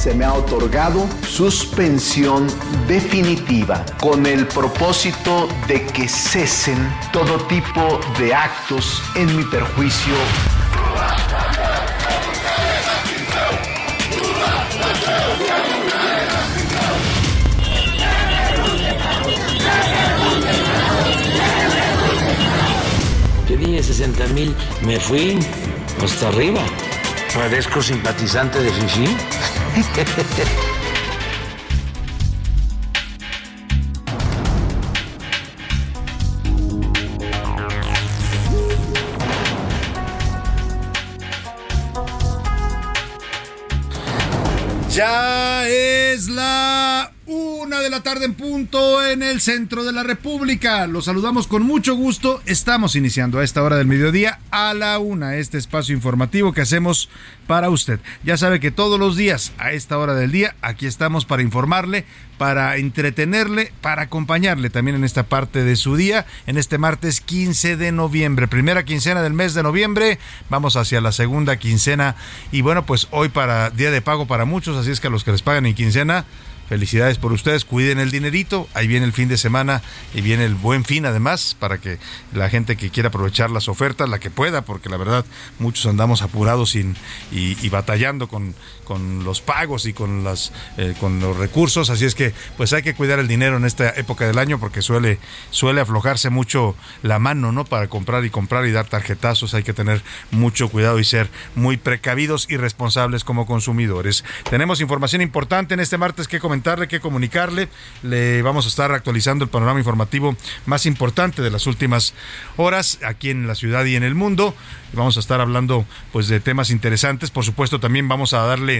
Se me ha otorgado suspensión definitiva con el propósito de que cesen todo tipo de actos en mi perjuicio. Pedí 60 mil, me fui hasta arriba. Parezco simpatizante de Fifi. Ya es la una de la tarde en punto en el centro de la República. Los saludamos con mucho gusto. Estamos iniciando a esta hora del mediodía a la una este espacio informativo que hacemos para usted. Ya sabe que todos los días a esta hora del día aquí estamos para informarle, para entretenerle, para acompañarle también en esta parte de su día, en este martes 15 de noviembre, primera quincena del mes de noviembre. Vamos hacia la segunda quincena y bueno, pues hoy para día de pago para muchos, así es que a los que les pagan en quincena Felicidades por ustedes, cuiden el dinerito, ahí viene el fin de semana y viene el buen fin además para que la gente que quiera aprovechar las ofertas, la que pueda, porque la verdad muchos andamos apurados y, y, y batallando con, con, los pagos y con, las, eh, con los recursos, así es que pues hay que cuidar el dinero en esta época del año porque suele, suele aflojarse mucho la mano, ¿no? Para comprar y comprar y dar tarjetazos, hay que tener mucho cuidado y ser muy precavidos y responsables como consumidores. Tenemos información importante en este martes que comentar que comunicarle. Le vamos a estar actualizando el panorama informativo más importante de las últimas horas aquí en la ciudad y en el mundo. Vamos a estar hablando pues de temas interesantes. Por supuesto, también vamos a darle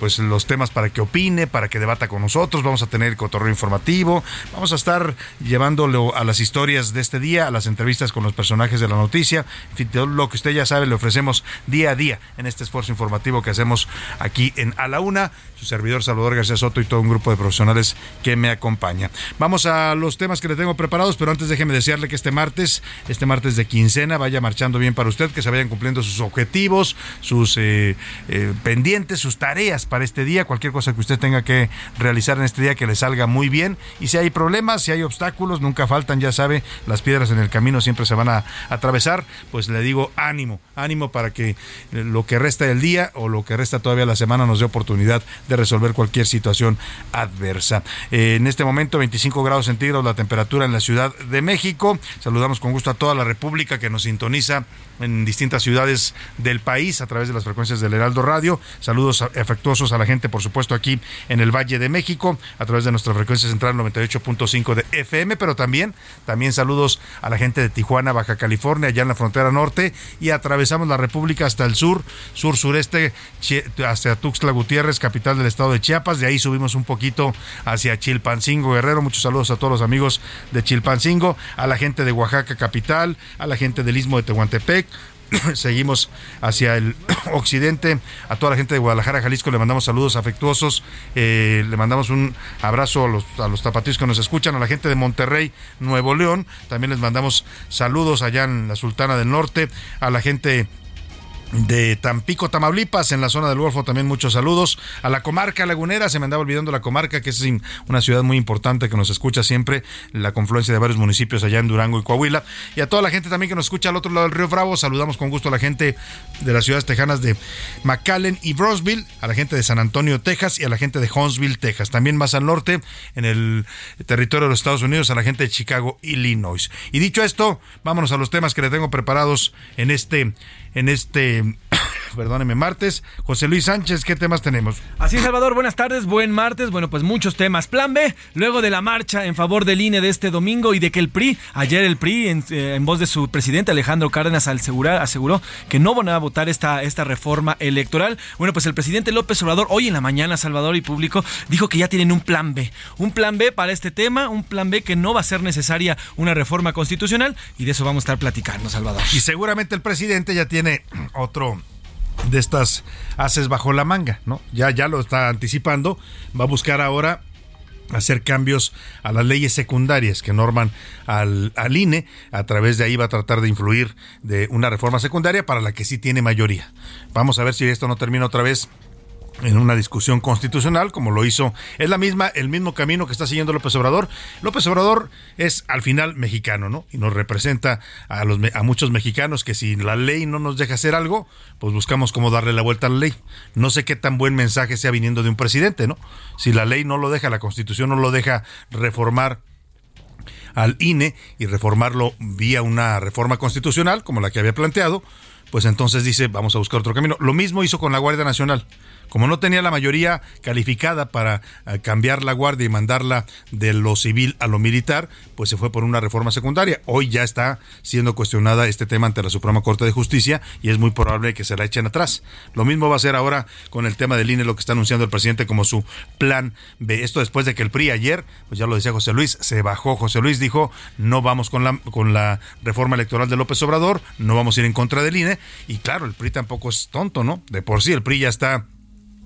pues los temas para que opine, para que debata con nosotros. Vamos a tener el cotorreo informativo. Vamos a estar llevándolo a las historias de este día, a las entrevistas con los personajes de la noticia. En fin, todo lo que usted ya sabe le ofrecemos día a día en este esfuerzo informativo que hacemos aquí en A la Una. Su servidor Salvador García Soto y todo un grupo de profesionales que me acompaña. Vamos a los temas que le tengo preparados, pero antes déjeme desearle que este martes, este martes de quincena, vaya marchando bien para usted, que se vayan cumpliendo sus objetivos, sus eh, eh, pendientes, sus tareas para este día, cualquier cosa que usted tenga que realizar en este día que le salga muy bien. Y si hay problemas, si hay obstáculos, nunca faltan, ya sabe, las piedras en el camino siempre se van a atravesar, pues le digo ánimo, ánimo para que lo que resta del día o lo que resta todavía la semana nos dé oportunidad de resolver cualquier situación adversa. Eh, en este momento 25 grados centígrados la temperatura en la Ciudad de México. Saludamos con gusto a toda la República que nos sintoniza en distintas ciudades del país a través de las frecuencias del Heraldo Radio. Saludos afectuosos a la gente, por supuesto, aquí en el Valle de México, a través de nuestra frecuencia central 98.5 de FM, pero también, también saludos a la gente de Tijuana, Baja California, allá en la frontera norte, y atravesamos la República hasta el sur, sur-sureste, hacia Tuxtla Gutiérrez, capital del estado de Chiapas. De ahí subimos un poquito hacia Chilpancingo, Guerrero. Muchos saludos a todos los amigos de Chilpancingo, a la gente de Oaxaca, capital, a la gente del Istmo de Tehuantepec seguimos hacia el occidente. A toda la gente de Guadalajara, Jalisco, le mandamos saludos afectuosos. Eh, le mandamos un abrazo a los, a los tapatíos que nos escuchan. A la gente de Monterrey, Nuevo León. También les mandamos saludos allá en la Sultana del Norte. A la gente de Tampico, Tamaulipas, en la zona del Golfo también muchos saludos. A la comarca lagunera, se me andaba olvidando la comarca, que es una ciudad muy importante que nos escucha siempre, la confluencia de varios municipios allá en Durango y Coahuila. Y a toda la gente también que nos escucha al otro lado del río Bravo, saludamos con gusto a la gente de las ciudades tejanas de McAllen y Brosville, a la gente de San Antonio, Texas y a la gente de Huntsville, Texas. También más al norte, en el territorio de los Estados Unidos, a la gente de Chicago, Illinois. Y dicho esto, vámonos a los temas que le tengo preparados en este en este, perdóneme, martes. José Luis Sánchez, ¿qué temas tenemos? Así es, Salvador, buenas tardes, buen martes. Bueno, pues muchos temas. Plan B, luego de la marcha en favor del INE de este domingo y de que el PRI, ayer el PRI, en, eh, voz de su presidente Alejandro Cárdenas, asegurar, aseguró que no van a votar esta, esta reforma electoral. Bueno, pues el presidente López Obrador, hoy en la mañana, Salvador y público, dijo que ya tienen un plan B. Un plan B para este tema, un plan B que no va a ser necesaria una reforma constitucional y de eso vamos a estar platicando, Salvador. Y seguramente el presidente ya tiene otro de estas haces bajo la manga, ¿no? Ya, ya lo está anticipando, va a buscar ahora hacer cambios a las leyes secundarias que norman al, al, INE. A través de ahí va a tratar de influir de una reforma secundaria para la que sí tiene mayoría. Vamos a ver si esto no termina otra vez en una discusión constitucional, como lo hizo, es la misma, el mismo camino que está siguiendo López Obrador. López Obrador es al final mexicano, ¿no? Y nos representa a los a muchos mexicanos que si la ley no nos deja hacer algo, pues buscamos cómo darle la vuelta a la ley. No sé qué tan buen mensaje sea viniendo de un presidente, ¿no? Si la ley no lo deja, la Constitución no lo deja reformar al INE y reformarlo vía una reforma constitucional, como la que había planteado, pues entonces dice, vamos a buscar otro camino. Lo mismo hizo con la Guardia Nacional. Como no tenía la mayoría calificada para eh, cambiar la guardia y mandarla de lo civil a lo militar, pues se fue por una reforma secundaria. Hoy ya está siendo cuestionada este tema ante la Suprema Corte de Justicia y es muy probable que se la echen atrás. Lo mismo va a ser ahora con el tema del INE, lo que está anunciando el presidente como su plan B. Esto después de que el PRI ayer, pues ya lo decía José Luis, se bajó. José Luis dijo, no vamos con la, con la reforma electoral de López Obrador, no vamos a ir en contra del INE. Y claro, el PRI tampoco es tonto, ¿no? De por sí el PRI ya está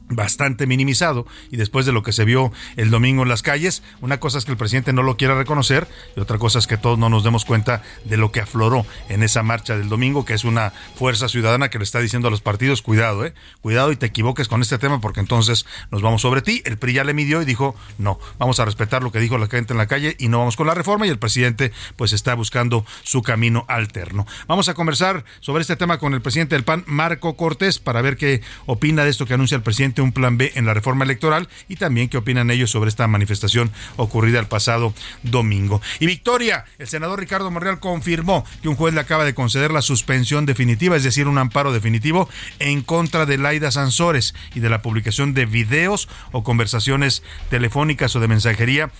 bastante minimizado y después de lo que se vio el domingo en las calles, una cosa es que el presidente no lo quiera reconocer y otra cosa es que todos no nos demos cuenta de lo que afloró en esa marcha del domingo, que es una fuerza ciudadana que le está diciendo a los partidos, cuidado, eh, cuidado y te equivoques con este tema porque entonces nos vamos sobre ti. El PRI ya le midió y dijo, no, vamos a respetar lo que dijo la gente en la calle y no vamos con la reforma y el presidente pues está buscando su camino alterno. Vamos a conversar sobre este tema con el presidente del PAN, Marco Cortés, para ver qué opina de esto que anuncia el presidente un plan B en la reforma electoral y también qué opinan ellos sobre esta manifestación ocurrida el pasado domingo. Y Victoria, el senador Ricardo Monreal confirmó que un juez le acaba de conceder la suspensión definitiva, es decir, un amparo definitivo en contra de Laida Sansores y de la publicación de videos o conversaciones telefónicas o de mensajería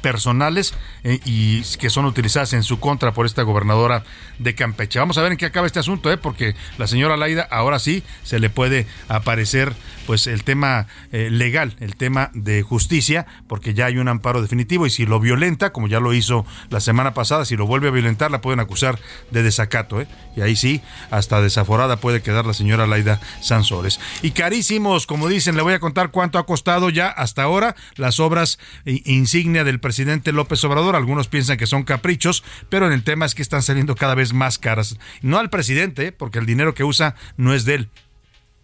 personales eh, y que son utilizadas en su contra por esta gobernadora de Campeche. Vamos a ver en qué acaba este asunto, ¿eh? porque la señora Laida ahora sí se le puede aparecer pues el tema eh, legal, el tema de justicia, porque ya hay un amparo definitivo y si lo violenta, como ya lo hizo la semana pasada, si lo vuelve a violentar, la pueden acusar de desacato, ¿eh? y ahí sí, hasta desaforada puede quedar la señora Laida Sansores. Y carísimos, como dicen, le voy a contar cuánto ha costado ya hasta ahora las obras insignia del presidente López Obrador. Algunos piensan que son caprichos, pero en el tema es que están saliendo cada vez más caras. No al presidente, porque el dinero que usa no es de él,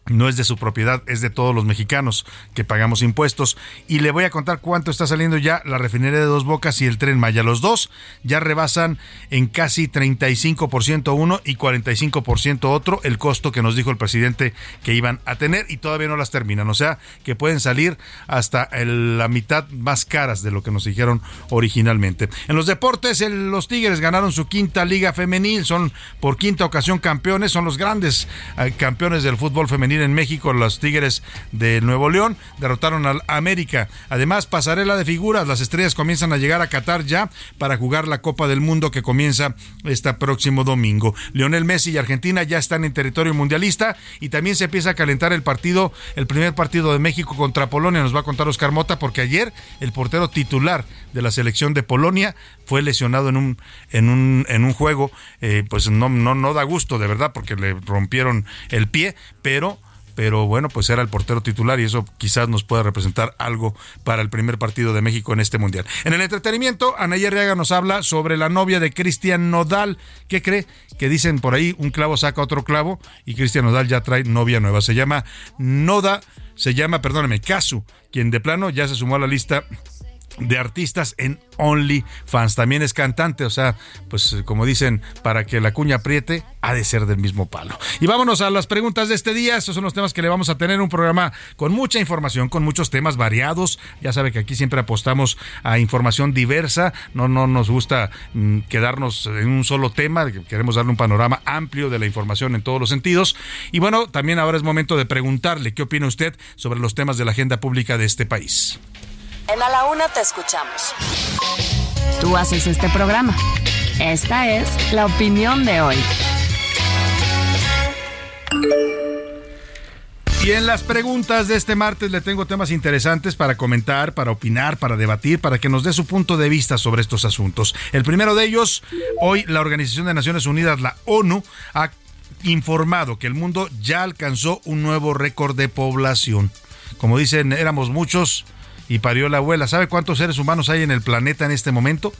no es de su propiedad, es de todos los mexicanos que pagamos impuestos. Y le voy a contar cuánto está saliendo ya la refinería de Dos Bocas y el tren Maya. Los dos ya rebasan en casi 35% uno y 45% otro el costo que nos dijo el presidente que iban a tener y todavía no las terminan. O sea que pueden salir hasta la mitad más caras de lo que nos dijeron originalmente. En los deportes, los Tigres ganaron su quinta liga femenil, son por quinta ocasión campeones, son los grandes eh, campeones del fútbol femenil en México, los Tigres de Nuevo León, derrotaron al América. Además, pasarela de figuras, las estrellas comienzan a llegar a Qatar ya para jugar la Copa del Mundo que comienza este próximo domingo. Lionel Messi y Argentina ya están en territorio mundialista y también se empieza a calentar el partido, el primer partido de México contra Polonia, nos va a contar Oscar Mota, porque ayer el portero titular de la selección de Polonia fue lesionado en un en un en un juego eh, pues no no no da gusto de verdad porque le rompieron el pie pero pero bueno, pues era el portero titular y eso quizás nos pueda representar algo para el primer partido de México en este mundial. En el entretenimiento, Anaya Reaga nos habla sobre la novia de Cristian Nodal. ¿Qué cree? Que dicen por ahí un clavo saca otro clavo y Cristian Nodal ya trae novia nueva. Se llama Noda, se llama, perdóname, Casu, quien de plano ya se sumó a la lista de artistas en OnlyFans. También es cantante, o sea, pues como dicen, para que la cuña apriete, ha de ser del mismo palo. Y vámonos a las preguntas de este día. Estos son los temas que le vamos a tener. Un programa con mucha información, con muchos temas variados. Ya sabe que aquí siempre apostamos a información diversa. No, no nos gusta mm, quedarnos en un solo tema. Queremos darle un panorama amplio de la información en todos los sentidos. Y bueno, también ahora es momento de preguntarle qué opina usted sobre los temas de la agenda pública de este país. En A la Una te escuchamos. Tú haces este programa. Esta es la opinión de hoy. Y en las preguntas de este martes le tengo temas interesantes para comentar, para opinar, para debatir, para que nos dé su punto de vista sobre estos asuntos. El primero de ellos, hoy la Organización de Naciones Unidas, la ONU, ha informado que el mundo ya alcanzó un nuevo récord de población. Como dicen, éramos muchos y parió la abuela. ¿Sabe cuántos seres humanos hay en el planeta en este momento?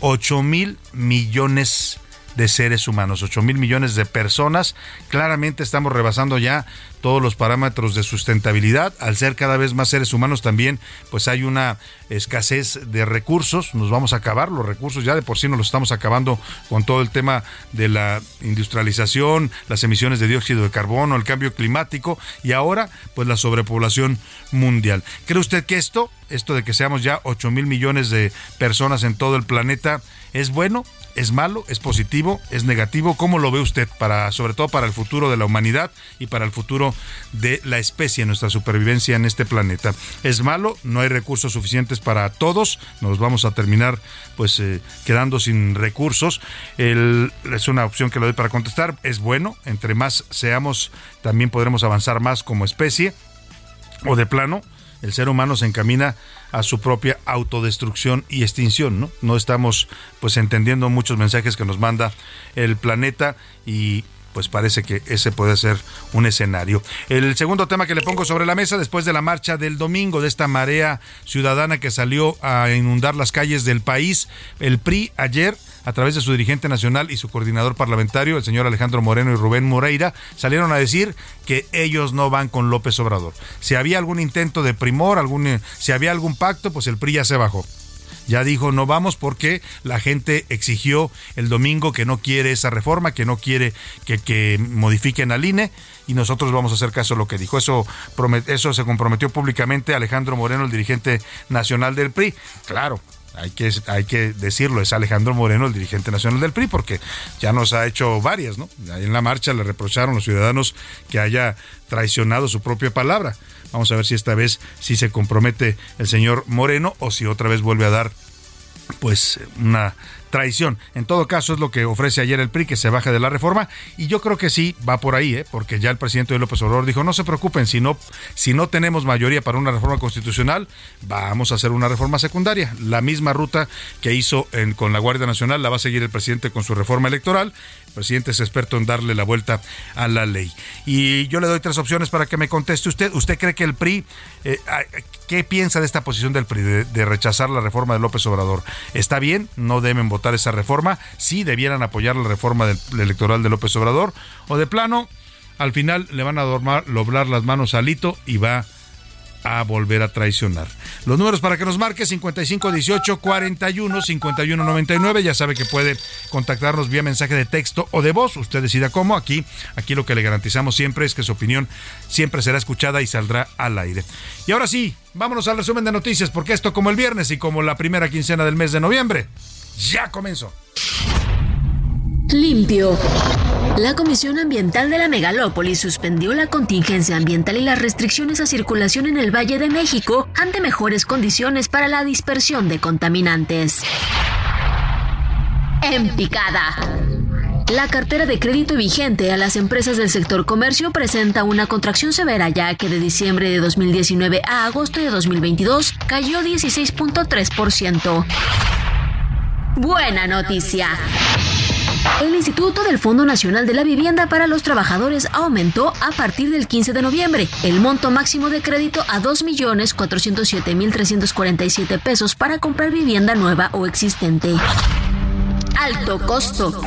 8 mil millones de seres humanos, 8 mil millones de personas. Claramente estamos rebasando ya todos los parámetros de sustentabilidad. Al ser cada vez más seres humanos también, pues hay una escasez de recursos. Nos vamos a acabar los recursos, ya de por sí nos los estamos acabando con todo el tema de la industrialización, las emisiones de dióxido de carbono, el cambio climático y ahora pues la sobrepoblación mundial. ¿Cree usted que esto, esto de que seamos ya 8 mil millones de personas en todo el planeta, es bueno? ¿Es malo? ¿Es positivo? ¿Es negativo? ¿Cómo lo ve usted para, sobre todo para el futuro de la humanidad y para el futuro de la especie, nuestra supervivencia en este planeta? ¿Es malo? ¿No hay recursos suficientes para todos? Nos vamos a terminar pues eh, quedando sin recursos. Es una opción que le doy para contestar. Es bueno, entre más seamos, también podremos avanzar más como especie. O de plano, el ser humano se encamina a su propia autodestrucción y extinción, ¿no? No estamos pues entendiendo muchos mensajes que nos manda el planeta y pues parece que ese puede ser un escenario. El segundo tema que le pongo sobre la mesa después de la marcha del domingo, de esta marea ciudadana que salió a inundar las calles del país, el PRI ayer a través de su dirigente nacional y su coordinador parlamentario, el señor Alejandro Moreno y Rubén Moreira, salieron a decir que ellos no van con López Obrador. Si había algún intento de primor, algún, si había algún pacto, pues el PRI ya se bajó ya dijo no vamos porque la gente exigió el domingo que no quiere esa reforma, que no quiere que, que modifiquen al INE y nosotros vamos a hacer caso a lo que dijo. Eso, eso se comprometió públicamente Alejandro Moreno, el dirigente nacional del PRI. Claro, hay que, hay que decirlo, es Alejandro Moreno, el dirigente nacional del PRI, porque ya nos ha hecho varias, ¿no? En la marcha le reprocharon los ciudadanos que haya traicionado su propia palabra. Vamos a ver si esta vez sí se compromete el señor Moreno o si otra vez vuelve a dar pues una traición. En todo caso, es lo que ofrece ayer el PRI, que se baje de la reforma, y yo creo que sí va por ahí, ¿eh? porque ya el presidente de López Obrador dijo, no se preocupen, si no, si no tenemos mayoría para una reforma constitucional, vamos a hacer una reforma secundaria. La misma ruta que hizo con la Guardia Nacional la va a seguir el presidente con su reforma electoral. Presidente es experto en darle la vuelta a la ley. Y yo le doy tres opciones para que me conteste usted. ¿Usted cree que el PRI, eh, qué piensa de esta posición del PRI, de, rechazar la reforma de López Obrador? ¿Está bien? ¿No deben votar esa reforma? ¿Sí debieran apoyar la reforma del, electoral de López Obrador? ¿O de plano, al final le van a doblar las manos a Lito y va a volver a traicionar. Los números para que nos marque 5518 41 51 99. Ya sabe que puede contactarnos vía mensaje de texto o de voz. Usted decida cómo. Aquí, aquí lo que le garantizamos siempre es que su opinión siempre será escuchada y saldrá al aire. Y ahora sí, vámonos al resumen de noticias, porque esto como el viernes y como la primera quincena del mes de noviembre, ya comenzó. Limpio La Comisión Ambiental de la Megalópolis suspendió la contingencia ambiental y las restricciones a circulación en el Valle de México ante mejores condiciones para la dispersión de contaminantes. En picada. La cartera de crédito vigente a las empresas del sector comercio presenta una contracción severa ya que de diciembre de 2019 a agosto de 2022 cayó 16.3%. Buena noticia. El Instituto del Fondo Nacional de la Vivienda para los Trabajadores aumentó a partir del 15 de noviembre el monto máximo de crédito a 2.407.347 pesos para comprar vivienda nueva o existente. Alto costo.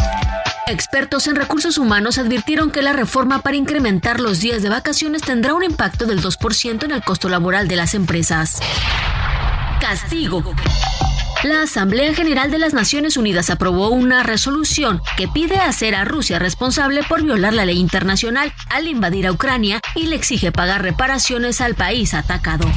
Expertos en recursos humanos advirtieron que la reforma para incrementar los días de vacaciones tendrá un impacto del 2% en el costo laboral de las empresas. Castigo. La Asamblea General de las Naciones Unidas aprobó una resolución que pide hacer a Rusia responsable por violar la ley internacional al invadir a Ucrania y le exige pagar reparaciones al país atacado.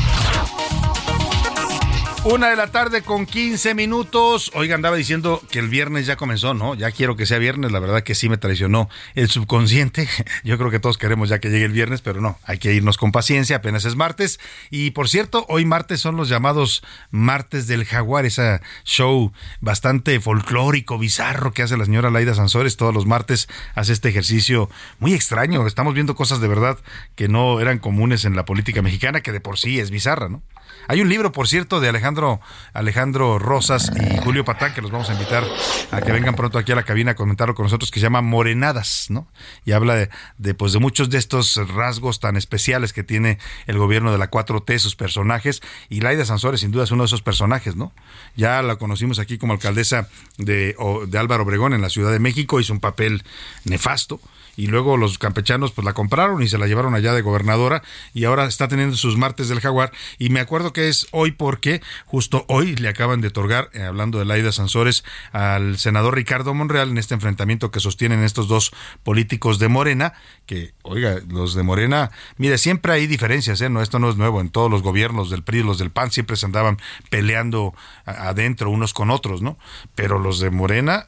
Una de la tarde con 15 minutos. Oiga, andaba diciendo que el viernes ya comenzó, ¿no? Ya quiero que sea viernes. La verdad que sí me traicionó el subconsciente. Yo creo que todos queremos ya que llegue el viernes, pero no, hay que irnos con paciencia. Apenas es martes. Y por cierto, hoy martes son los llamados martes del jaguar, ese show bastante folclórico, bizarro que hace la señora Laida Sansores. Todos los martes hace este ejercicio muy extraño. Estamos viendo cosas de verdad que no eran comunes en la política mexicana, que de por sí es bizarra, ¿no? Hay un libro, por cierto, de Alejandro, Alejandro Rosas y Julio Patán, que los vamos a invitar a que vengan pronto aquí a la cabina a comentarlo con nosotros, que se llama Morenadas, ¿no? Y habla de, de, pues, de muchos de estos rasgos tan especiales que tiene el gobierno de la 4T, sus personajes, y Laida Sansores, sin duda, es uno de esos personajes, ¿no? Ya la conocimos aquí como alcaldesa de, de Álvaro Obregón en la Ciudad de México, hizo un papel nefasto y luego los campechanos pues la compraron y se la llevaron allá de gobernadora y ahora está teniendo sus martes del jaguar y me acuerdo que es hoy porque justo hoy le acaban de otorgar, eh, hablando de Laida Sansores, al senador Ricardo Monreal en este enfrentamiento que sostienen estos dos políticos de Morena, que, oiga, los de Morena, mire, siempre hay diferencias, ¿eh? No, esto no es nuevo, en todos los gobiernos del PRI, los del PAN siempre se andaban peleando adentro unos con otros, ¿no? Pero los de Morena,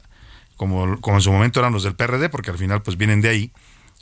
como, como en su momento eran los del PRD, porque al final pues vienen de ahí,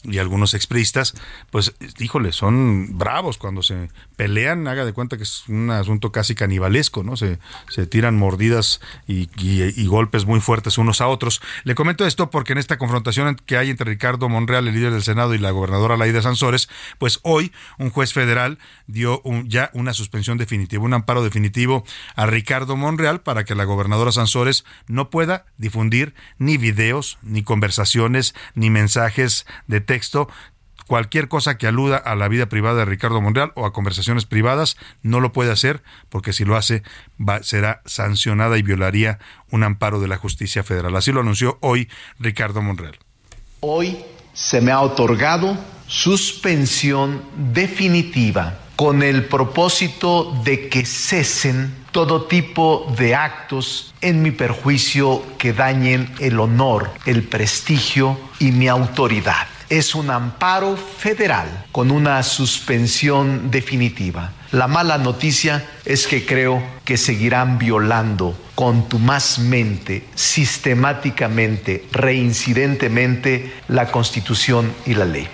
y algunos expristas, pues, híjole, son bravos cuando se pelean, haga de cuenta que es un asunto casi canibalesco, ¿no? Se, se tiran mordidas y, y, golpes muy fuertes unos a otros. Le comento esto porque en esta confrontación que hay entre Ricardo Monreal, el líder del Senado, y la gobernadora Laida Sansores, pues hoy un juez federal dio ya una suspensión definitiva, un amparo definitivo a Ricardo Monreal para que la gobernadora Sansores no pueda difundir ni videos, ni conversaciones, ni mensajes de texto cualquier cosa que aluda a la vida privada de Ricardo Monreal o a conversaciones privadas, no lo puede hacer porque si lo hace será sancionada y violaría un amparo de la justicia federal. Así lo anunció hoy Ricardo Monreal. Hoy se me ha otorgado suspensión definitiva con el propósito de que cesen todo tipo de actos en mi perjuicio que dañen el honor, el prestigio y mi autoridad es un amparo federal con una suspensión definitiva. La mala noticia es que creo que seguirán violando contumazmente, sistemáticamente, reincidentemente la Constitución y la ley.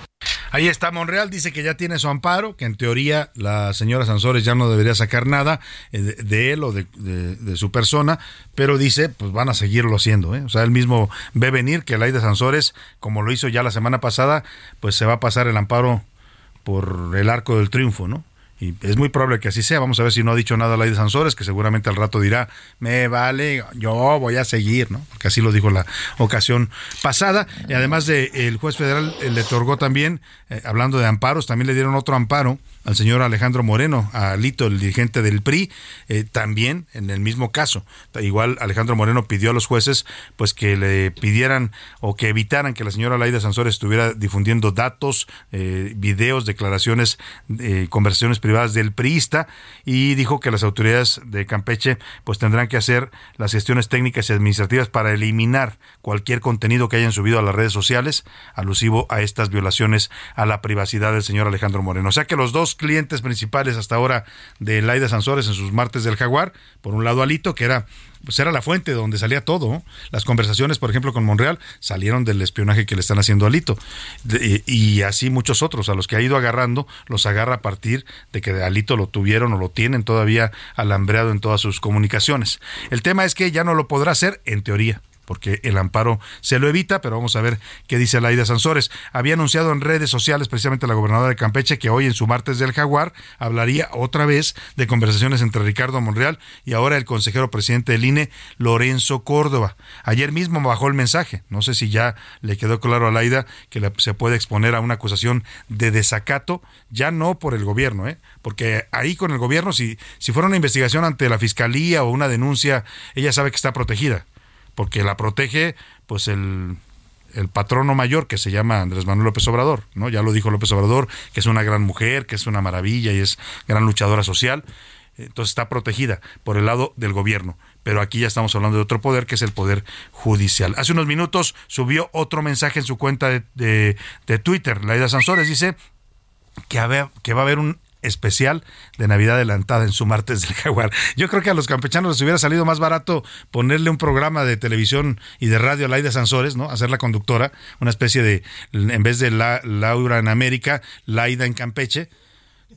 Ahí está Monreal, dice que ya tiene su amparo, que en teoría la señora Sansores ya no debería sacar nada eh, de, él o de, su persona, pero dice, pues van a seguirlo haciendo. ¿eh? O sea, él mismo ve venir que Laida Sansores, como lo hizo ya la semana pasada, pues se va a pasar el amparo por el arco del triunfo, ¿no? Y es muy probable que así sea. Vamos a ver si no ha dicho nada la de Sansores, que seguramente al rato dirá, me vale, yo voy a seguir, ¿no? Porque así lo dijo la ocasión pasada. Y además de el juez federal eh, le otorgó también, eh, hablando de amparos, también le dieron otro amparo al señor Alejandro Moreno, a Lito, el dirigente del PRI, eh, también en el mismo caso. Igual Alejandro Moreno pidió a los jueces pues que le pidieran o que evitaran que la señora Laida Sansores estuviera difundiendo datos, eh, videos, declaraciones, eh, conversaciones privadas del priista y dijo que las autoridades de Campeche pues tendrán que hacer las gestiones técnicas y administrativas para eliminar cualquier contenido que hayan subido a las redes sociales alusivo a estas violaciones a la privacidad del señor Alejandro Moreno. O sea que los dos clientes principales hasta ahora de Laida Sansores en sus martes del Jaguar. Por un lado, Alito, que era pues era la fuente donde salía todo. Las conversaciones, por ejemplo, con Monreal salieron del espionaje que le están haciendo a Alito. De- y así muchos otros, a los que ha ido agarrando, los agarra a partir de que Alito lo tuvieron o lo tienen todavía alambreado en todas sus comunicaciones. El tema es que ya no lo podrá hacer en teoría porque el amparo se lo evita, pero vamos a ver qué dice Laida Sansores. Había anunciado en redes sociales precisamente la gobernadora de Campeche que hoy en su martes del Jaguar hablaría otra vez de conversaciones entre Ricardo Monreal y ahora el consejero presidente del INE, Lorenzo Córdoba. Ayer mismo bajó el mensaje. No sé si ya le quedó claro a Laida que se puede exponer a una acusación de desacato, ya no por el gobierno, ¿eh? porque ahí con el gobierno, si, si fuera una investigación ante la fiscalía o una denuncia, ella sabe que está protegida porque la protege pues el, el patrono mayor que se llama Andrés Manuel López Obrador, ¿no? Ya lo dijo López Obrador, que es una gran mujer, que es una maravilla y es gran luchadora social. Entonces está protegida por el lado del gobierno. Pero aquí ya estamos hablando de otro poder, que es el poder judicial. Hace unos minutos subió otro mensaje en su cuenta de, de, de Twitter. Laida Sansores dice que, que va a haber un especial de Navidad adelantada en su martes del Jaguar. Yo creo que a los campechanos les hubiera salido más barato ponerle un programa de televisión y de radio a Laida Sansores, ¿no? Hacer la conductora, una especie de, en vez de la, Laura en América, Laida en Campeche,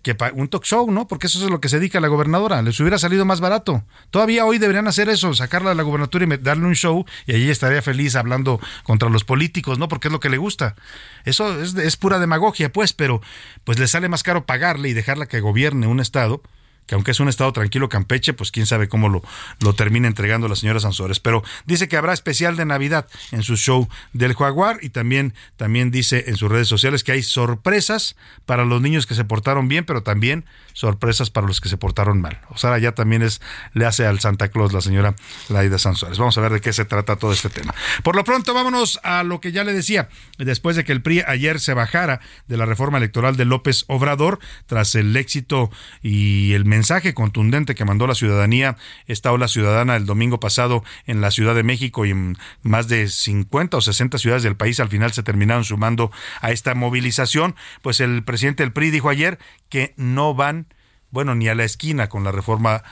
que un talk show, ¿no? Porque eso es lo que se dedica a la gobernadora. Les hubiera salido más barato. Todavía hoy deberían hacer eso, sacarla de la gubernatura y darle un show y allí estaría feliz hablando contra los políticos, ¿no? Porque es lo que le gusta. Eso es, es pura demagogia, pues, pero pues le sale más caro pagarle y dejarla que gobierne un estado que aunque es un estado tranquilo Campeche, pues quién sabe cómo lo, lo termina entregando la señora Sansores. Pero dice que habrá especial de Navidad en su show del Jaguar y también, también dice en sus redes sociales que hay sorpresas para los niños que se portaron bien, pero también sorpresas para los que se portaron mal. O sea, ya también es, le hace al Santa Claus la señora Laida Sansores. Vamos a ver de qué se trata todo este tema. Por lo pronto, vámonos a lo que ya le decía. Después de que el PRI ayer se bajara de la reforma electoral de López Obrador, tras el éxito y el mensaje contundente que mandó la ciudadanía, esta ola ciudadana el domingo pasado en la Ciudad de México y en más de 50 o 60 ciudades del país al final se terminaron sumando a esta movilización, pues el presidente del PRI dijo ayer que no van, bueno, ni a la esquina con la reforma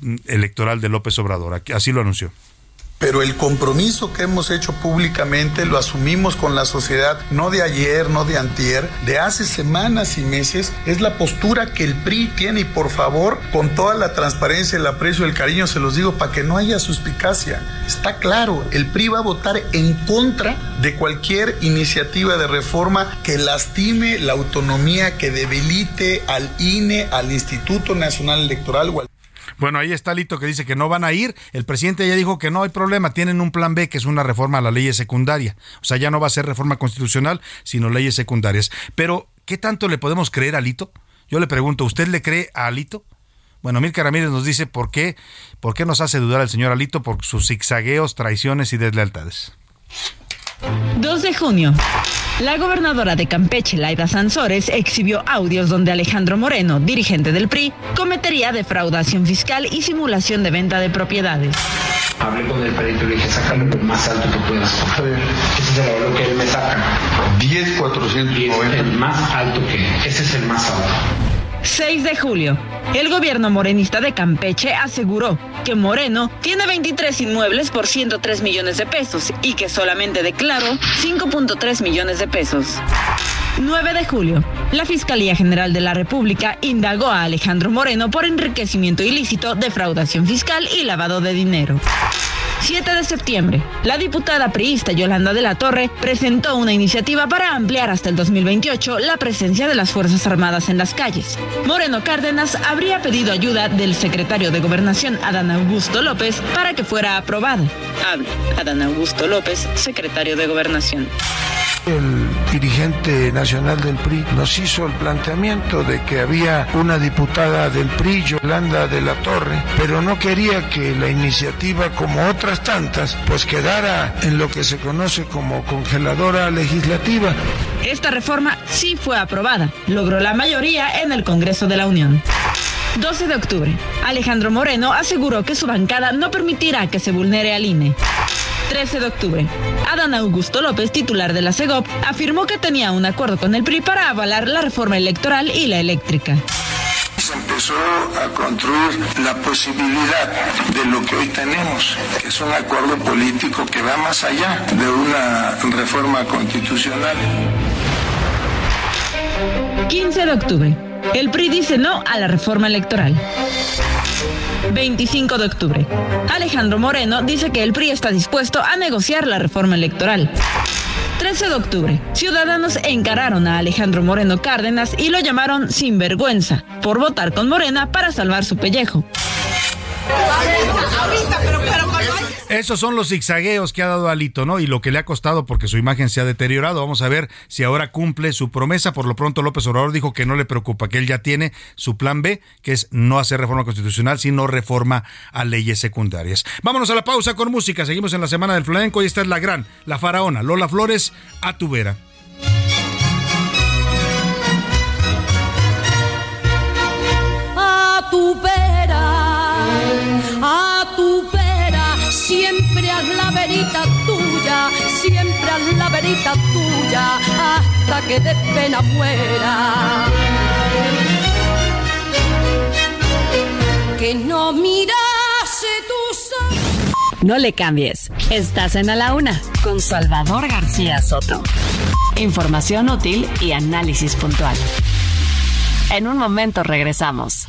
mm, electoral de López Obrador. Así lo anunció. Pero el compromiso que hemos hecho públicamente lo asumimos con la sociedad, no de ayer, no de antier, de hace semanas y meses, es la postura que el PRI tiene y por favor, con toda la transparencia, el aprecio, el cariño, se los digo para que no haya suspicacia. Está claro, el PRI va a votar en contra de cualquier iniciativa de reforma que lastime la autonomía, que debilite al INE, al Instituto Nacional Electoral o al Bueno, ahí está Lito que dice que no van a ir. El presidente ya dijo que no hay problema. Tienen un plan B, que es una reforma a la ley secundaria. O sea, ya no va a ser reforma constitucional, sino leyes secundarias. Pero, ¿qué tanto le podemos creer a Lito? Yo le pregunto, ¿usted le cree a Alito? Bueno, Mirka Ramírez nos dice por qué, por qué nos hace dudar el señor Alito por sus zigzagueos, traiciones y deslealtades. 2 de junio. La gobernadora de Campeche, Laida Sansores, exhibió audios donde Alejandro Moreno, dirigente del PRI, cometería defraudación fiscal y simulación de venta de propiedades. Hablé con el perito y le dije, sácalo lo más alto que puedas. Ese es el valor que él me saca. 10,490. El más alto que, ese es el más alto. 6 de julio. El gobierno morenista de Campeche aseguró que Moreno tiene 23 inmuebles por 103 millones de pesos y que solamente declaró 5.3 millones de pesos. 9 de julio. La Fiscalía General de la República indagó a Alejandro Moreno por enriquecimiento ilícito, defraudación fiscal y lavado de dinero. 7 de septiembre, la diputada priista Yolanda de la Torre presentó una iniciativa para ampliar hasta el 2028 la presencia de las Fuerzas Armadas en las calles. Moreno Cárdenas habría pedido ayuda del secretario de Gobernación, Adán Augusto López, para que fuera aprobada. Habla Adán Augusto López, secretario de Gobernación. El dirigente nacional del PRI nos hizo el planteamiento de que había una diputada del PRI, Yolanda de la Torre, pero no quería que la iniciativa, como tantas, pues quedara en lo que se conoce como congeladora legislativa. Esta reforma sí fue aprobada. Logró la mayoría en el Congreso de la Unión. 12 de octubre. Alejandro Moreno aseguró que su bancada no permitirá que se vulnere al INE. 13 de octubre. Adán Augusto López, titular de la CEGOP, afirmó que tenía un acuerdo con el PRI para avalar la reforma electoral y la eléctrica. Se empezó a construir la posibilidad de lo que hoy tenemos, que es un acuerdo político que va más allá de una reforma constitucional. 15 de octubre. El PRI dice no a la reforma electoral. 25 de octubre. Alejandro Moreno dice que el PRI está dispuesto a negociar la reforma electoral. 13 de octubre. Ciudadanos encararon a Alejandro Moreno Cárdenas y lo llamaron sinvergüenza por votar con Morena para salvar su pellejo. Esos son los zigzagueos que ha dado Alito, ¿no? Y lo que le ha costado porque su imagen se ha deteriorado. Vamos a ver si ahora cumple su promesa. Por lo pronto, López Obrador dijo que no le preocupa, que él ya tiene su plan B, que es no hacer reforma constitucional, sino reforma a leyes secundarias. Vámonos a la pausa con música. Seguimos en la Semana del Flamenco y esta es la gran, la faraona, Lola Flores, a tu vera. a tu vera, siempre haz la verita tuya, siempre haz la verita tuya, hasta que de pena muera. Que no mirase tus No le cambies. Estás en A la Una con Salvador García Soto. Información útil y análisis puntual. En un momento regresamos.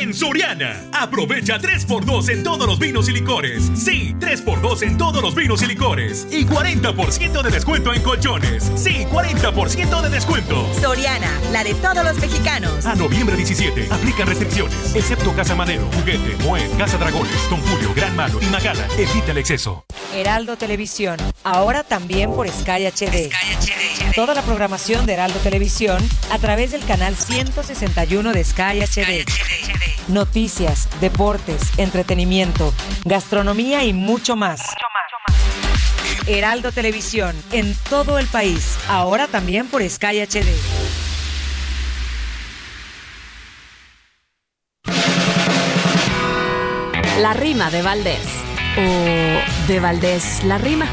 En Soriana, aprovecha 3x2 en todos los vinos y licores. Sí, 3x2 en todos los vinos y licores. Y 40% de descuento en colchones. Sí, 40% de descuento. Soriana, la de todos los mexicanos. A noviembre 17, aplican restricciones, excepto Casa Madero, Juguete, Moed, Casa Dragones, Don Julio, Gran Malo y Magala. Evita el exceso. Heraldo Televisión, ahora también por Sky HD. Toda la programación de Heraldo Televisión a través del canal 161 de Sky HD. Noticias, deportes, entretenimiento, gastronomía y mucho más. Heraldo Televisión, en todo el país, ahora también por Sky HD. La rima de Valdés. O de Valdés la rima.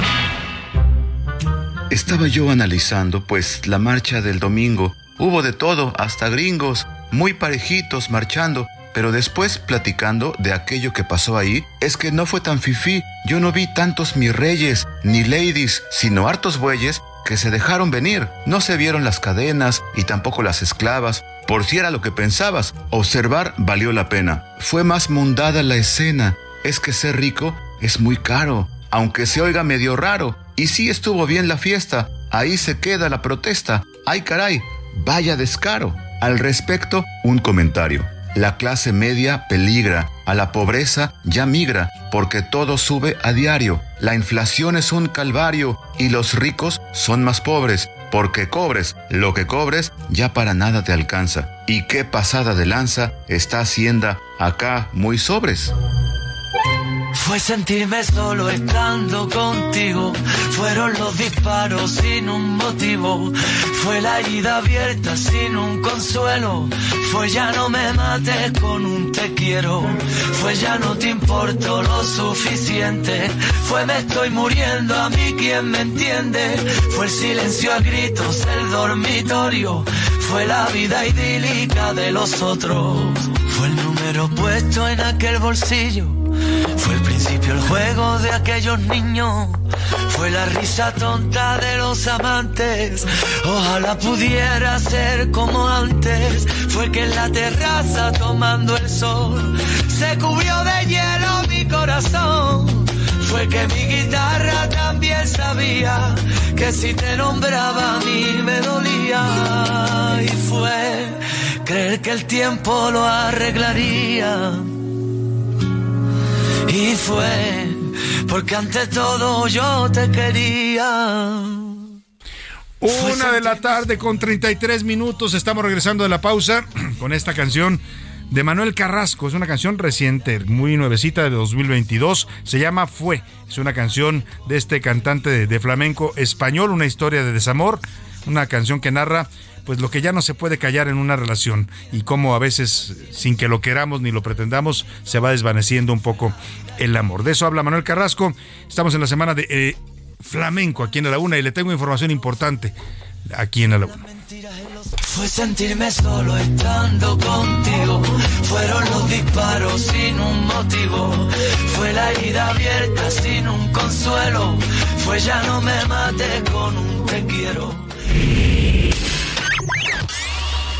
Estaba yo analizando, pues, la marcha del domingo. Hubo de todo, hasta gringos, muy parejitos marchando. Pero después, platicando de aquello que pasó ahí, es que no fue tan fifí. Yo no vi tantos mis reyes, ni ladies, sino hartos bueyes que se dejaron venir. No se vieron las cadenas y tampoco las esclavas. Por si era lo que pensabas, observar valió la pena. Fue más mundada la escena. Es que ser rico es muy caro, aunque se oiga medio raro. Y sí estuvo bien la fiesta. Ahí se queda la protesta. Ay caray, vaya descaro. Al respecto, un comentario. La clase media peligra, a la pobreza ya migra, porque todo sube a diario. La inflación es un calvario y los ricos son más pobres, porque cobres lo que cobres ya para nada te alcanza. ¿Y qué pasada de lanza está Hacienda acá muy sobres? Fue sentirme solo estando contigo. Fueron los disparos sin un motivo. Fue la herida abierta sin un consuelo. Fue ya no me mates con un te quiero. Fue ya no te importo lo suficiente. Fue me estoy muriendo a mí quien me entiende. Fue el silencio a gritos el dormitorio. Fue la vida idílica de los otros. Fue el número puesto en aquel bolsillo. Fue el principio el juego de aquellos niños. Fue la risa tonta de los amantes. Ojalá pudiera ser como antes. Fue que en la terraza tomando el sol se cubrió de hielo mi corazón. Fue que mi guitarra también sabía que si te nombraba a mí me dolía. Y fue creer que el tiempo lo arreglaría. Y fue porque ante todo yo te quería. Una de la tarde con 33 minutos. Estamos regresando de la pausa con esta canción de Manuel Carrasco. Es una canción reciente, muy nuevecita de 2022. Se llama Fue. Es una canción de este cantante de, de flamenco español, una historia de desamor una canción que narra pues lo que ya no se puede callar en una relación y cómo a veces sin que lo queramos ni lo pretendamos se va desvaneciendo un poco el amor. De eso habla Manuel Carrasco. Estamos en la semana de eh, flamenco aquí en la Una y le tengo información importante aquí en la Una. Fue sentirme solo estando contigo. Fueron los disparos sin un motivo. Fue la herida abierta sin un consuelo. Fue ya no me mates con un te quiero.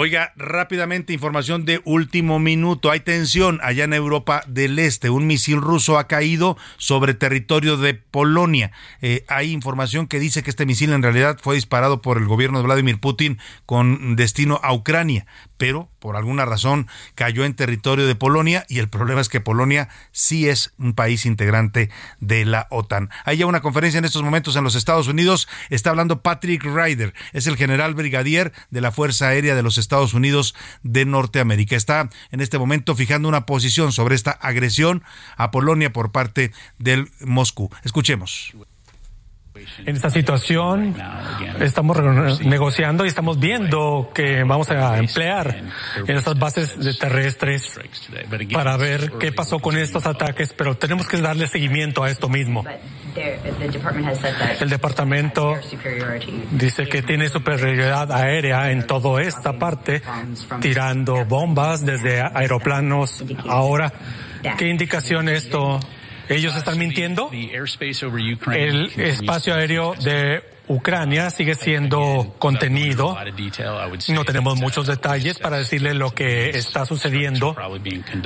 Oiga, rápidamente información de último minuto. Hay tensión allá en Europa del Este. Un misil ruso ha caído sobre territorio de Polonia. Eh, hay información que dice que este misil en realidad fue disparado por el gobierno de Vladimir Putin con destino a Ucrania pero por alguna razón cayó en territorio de Polonia y el problema es que Polonia sí es un país integrante de la OTAN. Hay ya una conferencia en estos momentos en los Estados Unidos, está hablando Patrick Ryder, es el general brigadier de la Fuerza Aérea de los Estados Unidos de Norteamérica. Está en este momento fijando una posición sobre esta agresión a Polonia por parte del Moscú. Escuchemos. En esta situación estamos negociando y estamos viendo que vamos a emplear en estas bases de terrestres para ver qué pasó con estos ataques, pero tenemos que darle seguimiento a esto mismo. El departamento dice que tiene superioridad aérea en toda esta parte, tirando bombas desde aeroplanos. Ahora, ¿qué indicación esto? ¿Ellos están mintiendo? El espacio aéreo de Ucrania sigue siendo contenido. No tenemos muchos detalles para decirle lo que está sucediendo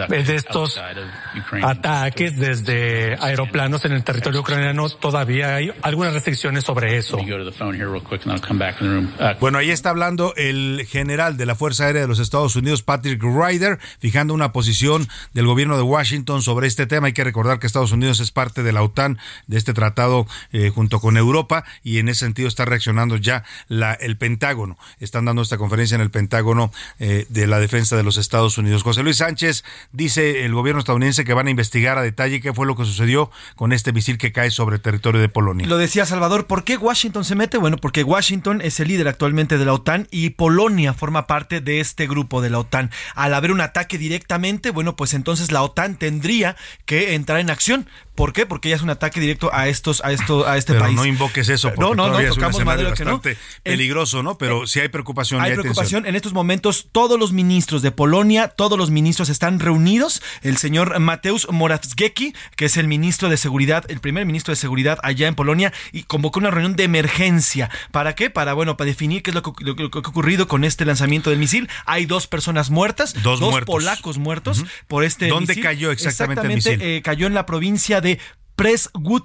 de estos ataques desde aeroplanos en el territorio ucraniano. Todavía hay algunas restricciones sobre eso. Bueno, ahí está hablando el general de la Fuerza Aérea de los Estados Unidos, Patrick Ryder, fijando una posición del gobierno de Washington sobre este tema. Hay que recordar que Estados Unidos es parte de la OTAN, de este tratado eh, junto con Europa, y en ese sentido está reaccionando ya la, el Pentágono. Están dando esta conferencia en el Pentágono eh, de la defensa de los Estados Unidos. José Luis Sánchez dice el gobierno estadounidense que van a investigar a detalle qué fue lo que sucedió con este misil que cae sobre el territorio de Polonia. Lo decía Salvador, ¿por qué Washington se mete? Bueno, porque Washington es el líder actualmente de la OTAN y Polonia forma parte de este grupo de la OTAN. Al haber un ataque directamente, bueno, pues entonces la OTAN tendría que entrar en acción. ¿Por qué? Porque ya es un ataque directo a estos, a esto, a este Pero país. no invoques eso, porque no, no, no, tocamos madera que no. peligroso, ¿no? Pero sí hay preocupación. y Hay preocupación. tensión. En estos momentos, todos los ministros de Polonia, todos los ministros están reunidos. El señor Mateusz Morawiecki, que es el ministro de Seguridad, el primer ministro de Seguridad allá en Polonia, y convocó una reunión de emergencia. ¿Para qué? Para, bueno, para definir qué es lo que, lo que- lo que ha ocurrido con este lanzamiento del misil. Hay dos personas muertas, Dos muertos. polacos muertos por este ¿Dónde misil. cayó exactamente el misil? eh, cayó en la provincia de Presswood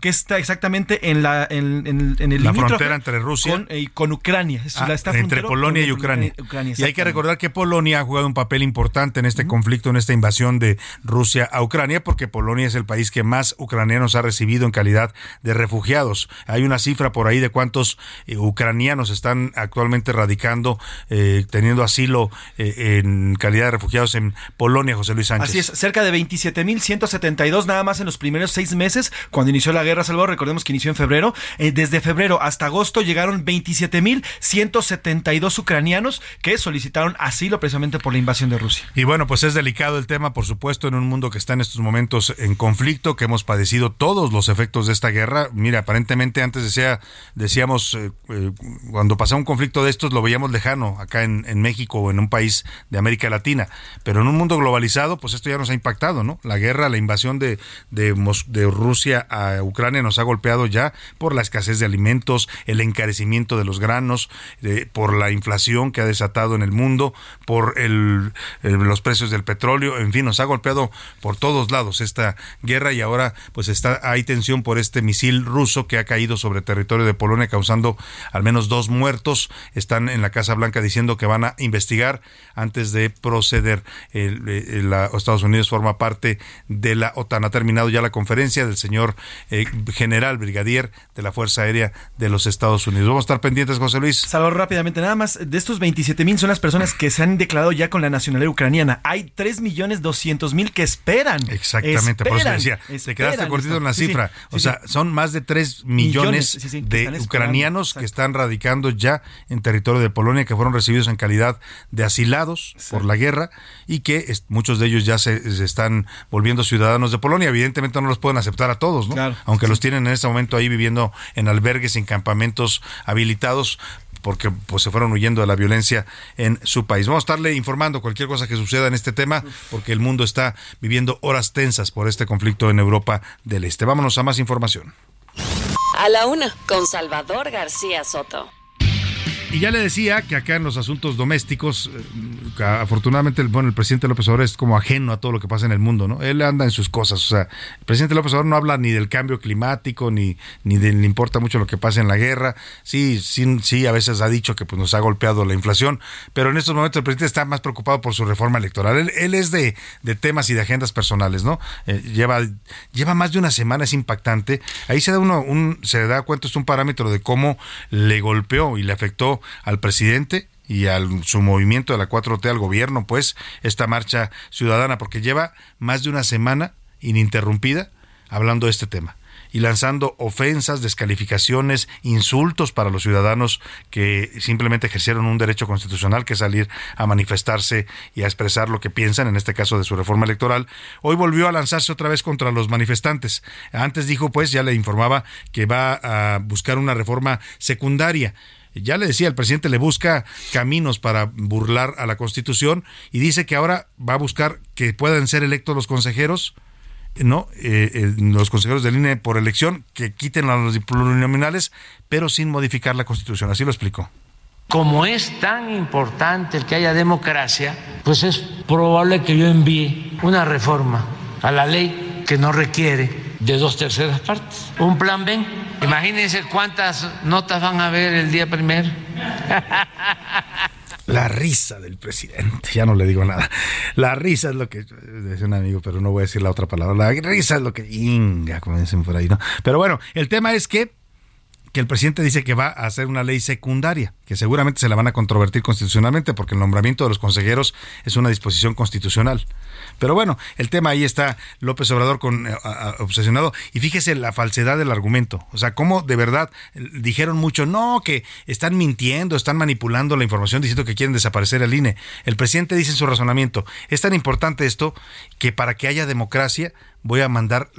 que está exactamente en la en, en- en el La frontera entre Rusia- con, eh, con Ucrania. Es Ah, la- está entre Polonia y Ucrania. Ucrania, y hay que recordar que Polonia ha jugado un papel importante en este conflicto, en esta invasión de Rusia a Ucrania, porque Polonia es el país que más ucranianos ha recibido en calidad de refugiados. Hay una cifra por ahí de cuántos eh, ucranianos están actualmente radicando, eh, teniendo asilo eh, en calidad de refugiados en Polonia, José Luis Sánchez. Así es, cerca de 27.172 nada más en los primeros seis meses cuando inició la guerra, Salvador, recordemos que inició en febrero. Eh, desde febrero hasta agosto llegaron 27.172 ucranianos que solicitaron asilo precisamente por la invasión de Rusia. Y bueno, pues es delicado el tema, por supuesto, en un mundo que está en estos momentos en conflicto, que hemos padecido todos los efectos de esta guerra. Mira, aparentemente antes decía, decíamos, eh, eh, cuando pasaba un conflicto de estos lo veíamos lejano acá en, México o en un país de América Latina, pero en un mundo globalizado, pues esto ya nos ha impactado, ¿no? La guerra, la invasión de, de, de Rusia a Ucrania nos ha golpeado ya por la escasez de alimentos, el encarecimiento de los granos, eh, por la inflación que ha desatado en el mundo, por el, eh, los precios del petróleo, en fin, nos ha golpeado por todos lados esta guerra y ahora pues está hay tensión por este misil ruso que ha caído sobre territorio de Polonia causando al menos dos muertos. Están en la Casa Blanca diciendo que van a investigar antes de proceder. El- el- la- Estados Unidos forma parte de la OTAN. Ha terminado ya la conferencia conferencia del señor eh, general brigadier de la Fuerza Aérea de los Estados Unidos. Vamos a estar pendientes, José Luis. Salvador, rápidamente, nada más, de estos 27 mil son las personas que se han declarado ya con la nacionalidad ucraniana. Hay 3 millones 200 mil que esperan. Exactamente, por eso Esperan, decía, te esperan quedaste cortito en la. Sí, cifra. sí, o sea, son más de 3 millones, de ucranianos que están radicando ya en territorio de Polonia, que fueron recibidos en calidad de asilados por la guerra y que muchos de ellos ya se, se están volviendo ciudadanos de Polonia. Evidentemente no los pueden aceptar a todos, ¿no? Aunque los tienen en este momento ahí viviendo en albergues, en campamentos habilitados porque pues se fueron huyendo de la violencia en su país. Vamos a estarle informando cualquier cosa que suceda en este tema porque el mundo está viviendo horas tensas por este conflicto en Europa del Este. Vámonos a más información. A la una, con Salvador García Soto. Y ya le decía que acá en los asuntos domésticos, eh, afortunadamente, bueno, el presidente López Obrador es como ajeno a todo lo que pasa en el mundo, ¿no? Él anda en sus cosas, o sea, el presidente López Obrador no habla ni del cambio climático, ni, ni de- le importa mucho lo que pasa en la guerra. Sí, sí, sí, a veces ha dicho que pues, nos ha golpeado la inflación, pero en estos momentos el presidente está más preocupado por su reforma electoral. Él, él es de, de temas y de agendas personales, ¿no? Eh, lleva, lleva más de una semana, es impactante. Ahí se da uno, un, se da cuenta, es un parámetro de cómo le golpeó y le afectó al presidente y al su movimiento de la 4T al gobierno, pues, esta marcha ciudadana, porque lleva más de una semana ininterrumpida hablando de este tema y lanzando ofensas, descalificaciones, insultos para los ciudadanos que simplemente ejercieron un derecho constitucional que es salir a manifestarse y a expresar lo que piensan, en este caso de su reforma electoral. Hoy volvió a lanzarse otra vez contra los manifestantes. Antes dijo, pues, ya le informaba que va a buscar una reforma secundaria. Ya le decía, el presidente le busca caminos para burlar a la Constitución y dice que ahora va a buscar que puedan ser electos los consejeros no eh, eh, los consejeros del INE por elección que quiten a los plurinominales pero sin modificar la constitución. Así lo explicó. Como es tan importante el que haya democracia, pues es probable que yo envíe una reforma a la ley que no requiere de dos terceras partes. Un plan B. Imagínense cuántas notas van a haber el día primero. la risa del presidente ya no le digo nada la risa es lo que decía un amigo pero no voy a decir la otra palabra la risa es lo que inga como dicen por ahí no pero bueno el tema es que que el presidente dice que va a hacer una ley secundaria, que seguramente se la van a controvertir constitucionalmente porque el nombramiento de los consejeros es una disposición constitucional. Pero bueno, el tema ahí está López Obrador con, eh, obsesionado. Y fíjese la falsedad del argumento. O sea, cómo de verdad eh, dijeron mucho, no, que están mintiendo, están manipulando la información diciendo que quieren desaparecer el INE. El presidente dice en su razonamiento, es tan importante esto que para que haya democracia voy a mandar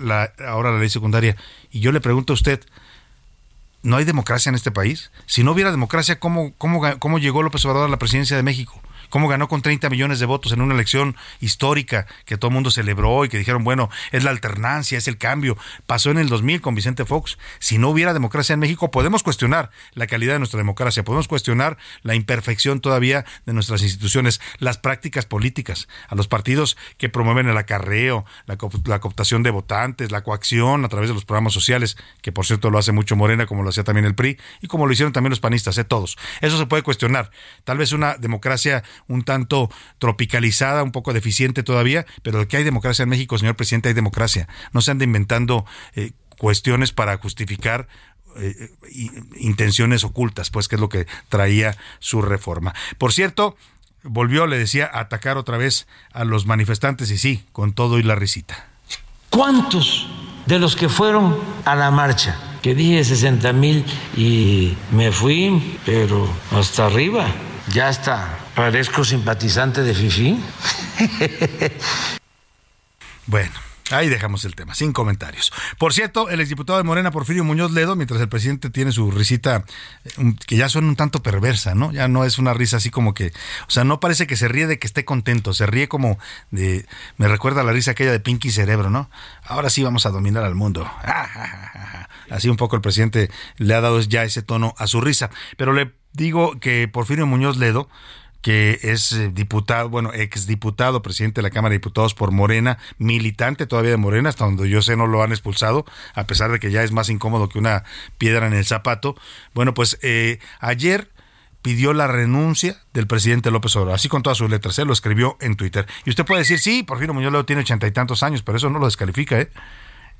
ahora la ley secundaria. Y yo le pregunto a usted, ¿No hay democracia en este país? Si no hubiera democracia, ¿cómo, cómo, cómo llegó López Obrador a la presidencia de México? ¿Cómo ganó con 30 millones de votos en una elección histórica que todo el mundo celebró y que dijeron, bueno, es la alternancia, es el cambio? Pasó en el 2000 con Vicente Fox. Si no hubiera democracia en México, podemos cuestionar la calidad de nuestra democracia, podemos cuestionar la imperfección todavía de nuestras instituciones, las prácticas políticas, a los partidos que promueven el acarreo, la, co- la cooptación de votantes, la coacción a través de los programas sociales, que por cierto lo hace mucho Morena, como lo hacía también el PRI, y como lo hicieron también los panistas, ¿eh? todos. Eso se puede cuestionar. Tal vez una democracia un tanto tropicalizada, un poco deficiente todavía, pero de que hay democracia en México, señor presidente, hay democracia. No se anda inventando eh, cuestiones para justificar eh, i- intenciones ocultas, pues que es lo que traía su reforma. Por cierto, volvió, le decía, a atacar otra vez a los manifestantes y sí, con todo y la risita. ¿Cuántos de los que fueron a la marcha? Que dije 60 mil y me fui, pero hasta arriba. Ya está. Parezco simpatizante de Fifi. Bueno, ahí dejamos el tema, sin comentarios. Por cierto, el exdiputado de Morena, Porfirio Muñoz Ledo, mientras el presidente tiene su risita, eh, que ya suena un tanto perversa, ¿no? Ya no es una risa así como que, o sea, no parece que se ríe de que esté contento, se ríe como de, me recuerda la risa aquella de Pinky Cerebro, ¿no? Ahora sí vamos a dominar al mundo. Así un poco el presidente le ha dado ya ese tono a su risa. Pero le digo que Porfirio Muñoz Ledo, que es eh, diputado, bueno, exdiputado, presidente de la Cámara de Diputados por Morena, militante todavía de Morena, hasta donde yo sé no lo han expulsado, a pesar de que ya es más incómodo que una piedra en el zapato. Bueno, pues eh, ayer pidió la renuncia del presidente López Obrador, así con todas sus letras, ¿eh? lo escribió en Twitter. Y usted puede decir, sí, Porfirio Muñoz Ledo tiene ochenta y tantos años, pero eso no lo descalifica, ¿eh?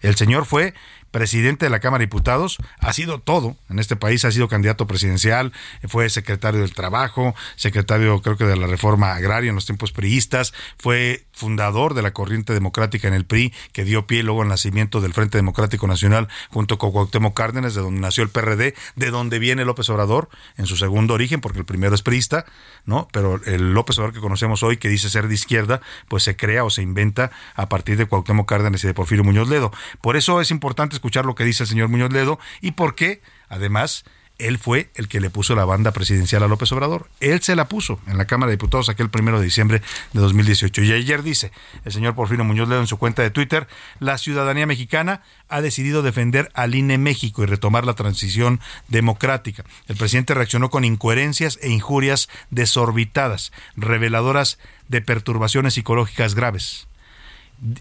El señor fue presidente de la Cámara de Diputados, ha sido todo en este país, ha sido candidato presidencial, fue secretario del Trabajo, secretario creo que de la Reforma Agraria en los tiempos priistas, fue fundador de la corriente democrática en el PRI, que dio pie luego al nacimiento del Frente Democrático Nacional junto con Cuauhtémoc Cárdenas, de donde nació el PRD, de donde viene López Obrador en su segundo origen, porque el primero es priista, ¿no? Pero el López Obrador que conocemos hoy, que dice ser de izquierda, pues se crea o se inventa a partir de Cuauhtémoc Cárdenas y de Porfirio Muñoz Ledo. Por eso es importante escuchar lo que dice el señor Muñoz Ledo y por qué, además, él fue el que le puso la banda presidencial a López Obrador. Él se la puso en la Cámara de Diputados aquel primero de diciembre de 2018. Y ayer dice el señor Porfirio Muñoz Ledo en su cuenta de Twitter, la ciudadanía mexicana ha decidido defender al INE México y retomar la transición democrática. El presidente reaccionó con incoherencias e injurias desorbitadas, reveladoras de perturbaciones psicológicas graves.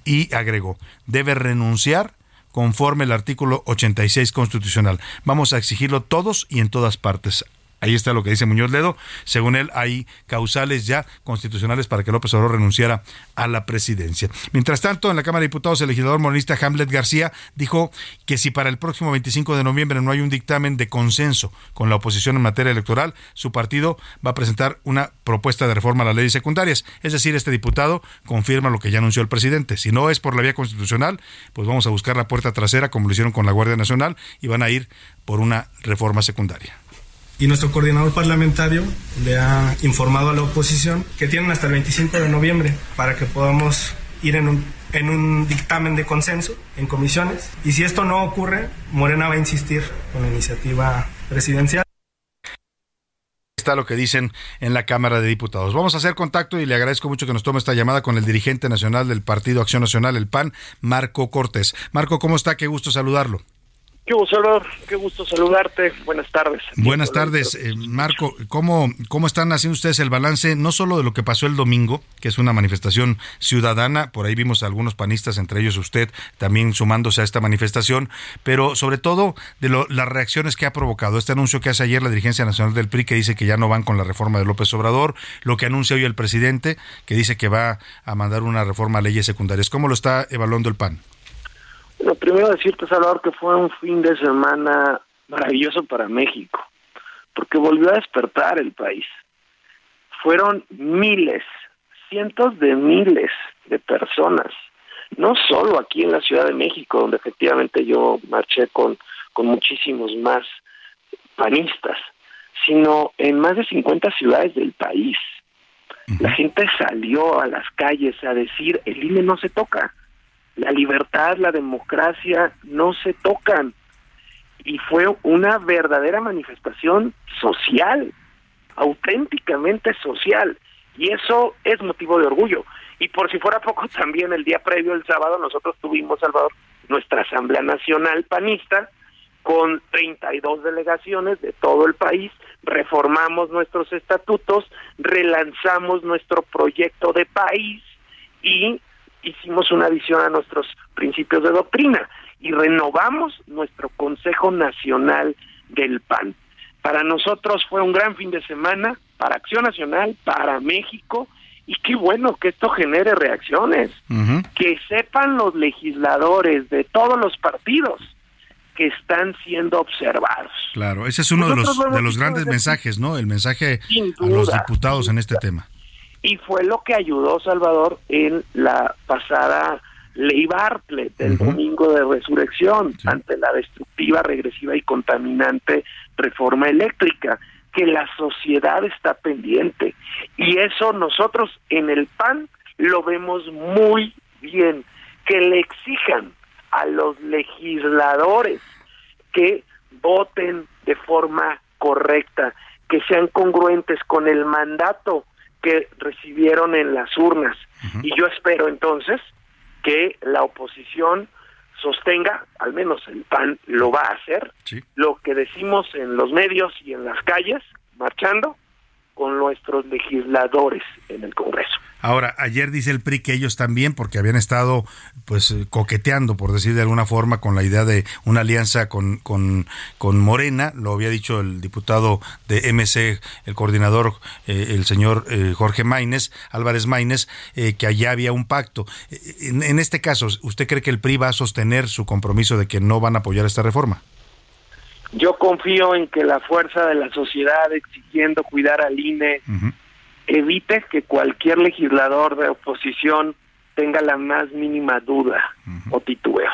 Y agregó, debe renunciar conforme el artículo 86 constitucional. Vamos a exigirlo todos y en todas partes. Ahí está lo que dice Muñoz Ledo. Según él, hay causales ya constitucionales para que López Obrador renunciara a la presidencia. Mientras tanto, en la Cámara de Diputados, el legislador monista Hamlet García dijo que si para el próximo 25 de noviembre no hay un dictamen de consenso con la oposición en materia electoral, su partido va a presentar una propuesta de reforma a las leyes secundarias. Es decir, este diputado confirma lo que ya anunció el presidente. Si no es por la vía constitucional, pues vamos a buscar la puerta trasera, como lo hicieron con la Guardia Nacional, y van a ir por una reforma secundaria y nuestro coordinador parlamentario le ha informado a la oposición que tienen hasta el 25 de noviembre para que podamos ir en un, en un dictamen de consenso en comisiones. Y si esto no ocurre, Morena va a insistir con la iniciativa presidencial. Está lo que dicen en la Cámara de Diputados. Vamos a hacer contacto y le agradezco mucho que nos tome esta llamada con el dirigente nacional del Partido Acción Nacional, el PAN, Marco Cortés. Marco, ¿cómo está? Qué gusto saludarlo. Qué gusto, Qué gusto saludarte. Buenas tardes. Buenas tardes, eh, Marco. ¿cómo, ¿Cómo están haciendo ustedes el balance, no solo de lo que pasó el domingo, que es una manifestación ciudadana, por ahí vimos a algunos panistas, entre ellos usted, también sumándose a esta manifestación, pero sobre todo de las reacciones que ha provocado este anuncio que hace ayer la dirigencia nacional del PRI, que dice que ya no van con la reforma de López Obrador, lo que anuncia hoy el presidente, que dice que va a mandar una reforma a leyes secundarias. ¿Cómo lo está evaluando el PAN? Lo primero decirte, Salvador, que fue un fin de semana maravilloso para México, porque volvió a despertar el país. Fueron miles, cientos de miles de personas, no solo aquí en la Ciudad de México, donde efectivamente yo marché con, con muchísimos más panistas, sino en más de 50 ciudades del país. La gente salió a las calles a decir, el INE no se toca, la libertad, la democracia no se tocan. Y fue una verdadera manifestación social, auténticamente social. Y eso es motivo de orgullo. Y por si fuera poco, también el día previo, el sábado, nosotros tuvimos, Salvador, nuestra Asamblea Nacional Panista, con 32 delegaciones de todo el país, reformamos nuestros estatutos, relanzamos nuestro proyecto de país y hicimos una adición a nuestros principios de doctrina y renovamos nuestro Consejo Nacional del PAN. Para nosotros fue un gran fin de semana, para Acción Nacional, para México, y qué bueno que esto genere reacciones, que sepan los legisladores de todos los partidos que están siendo observados. Claro, ese es uno de los, de los grandes mensajes, ¿no? El mensaje a los diputados en este tema y fue lo que ayudó Salvador en la pasada ley Bartlett del domingo de resurrección ante la destructiva, regresiva y contaminante reforma eléctrica que la sociedad está pendiente. Y eso nosotros en el PAN lo vemos muy bien que le exijan a los legisladores que voten de forma correcta, que sean congruentes con el mandato que recibieron en las urnas. Y yo espero entonces que la oposición sostenga, al menos el PAN lo va a hacer, lo que decimos en los medios y en las calles, marchando, con nuestros legisladores en el Congreso. Ahora, ayer dice el PRI que ellos también, porque habían estado pues eh, coqueteando, por decir de alguna forma, con la idea de una alianza con, con, con Morena, lo había dicho el diputado de MC, el coordinador, eh, el señor eh, Jorge Maínez, Álvarez Maínez, que allá había un pacto. En, en este caso, ¿usted cree que el PRI va a sostener su compromiso de que no van a apoyar esta reforma? Yo confío en que la fuerza de la sociedad exigiendo cuidar al INE evite que cualquier legislador de oposición tenga la más mínima duda o titubeos.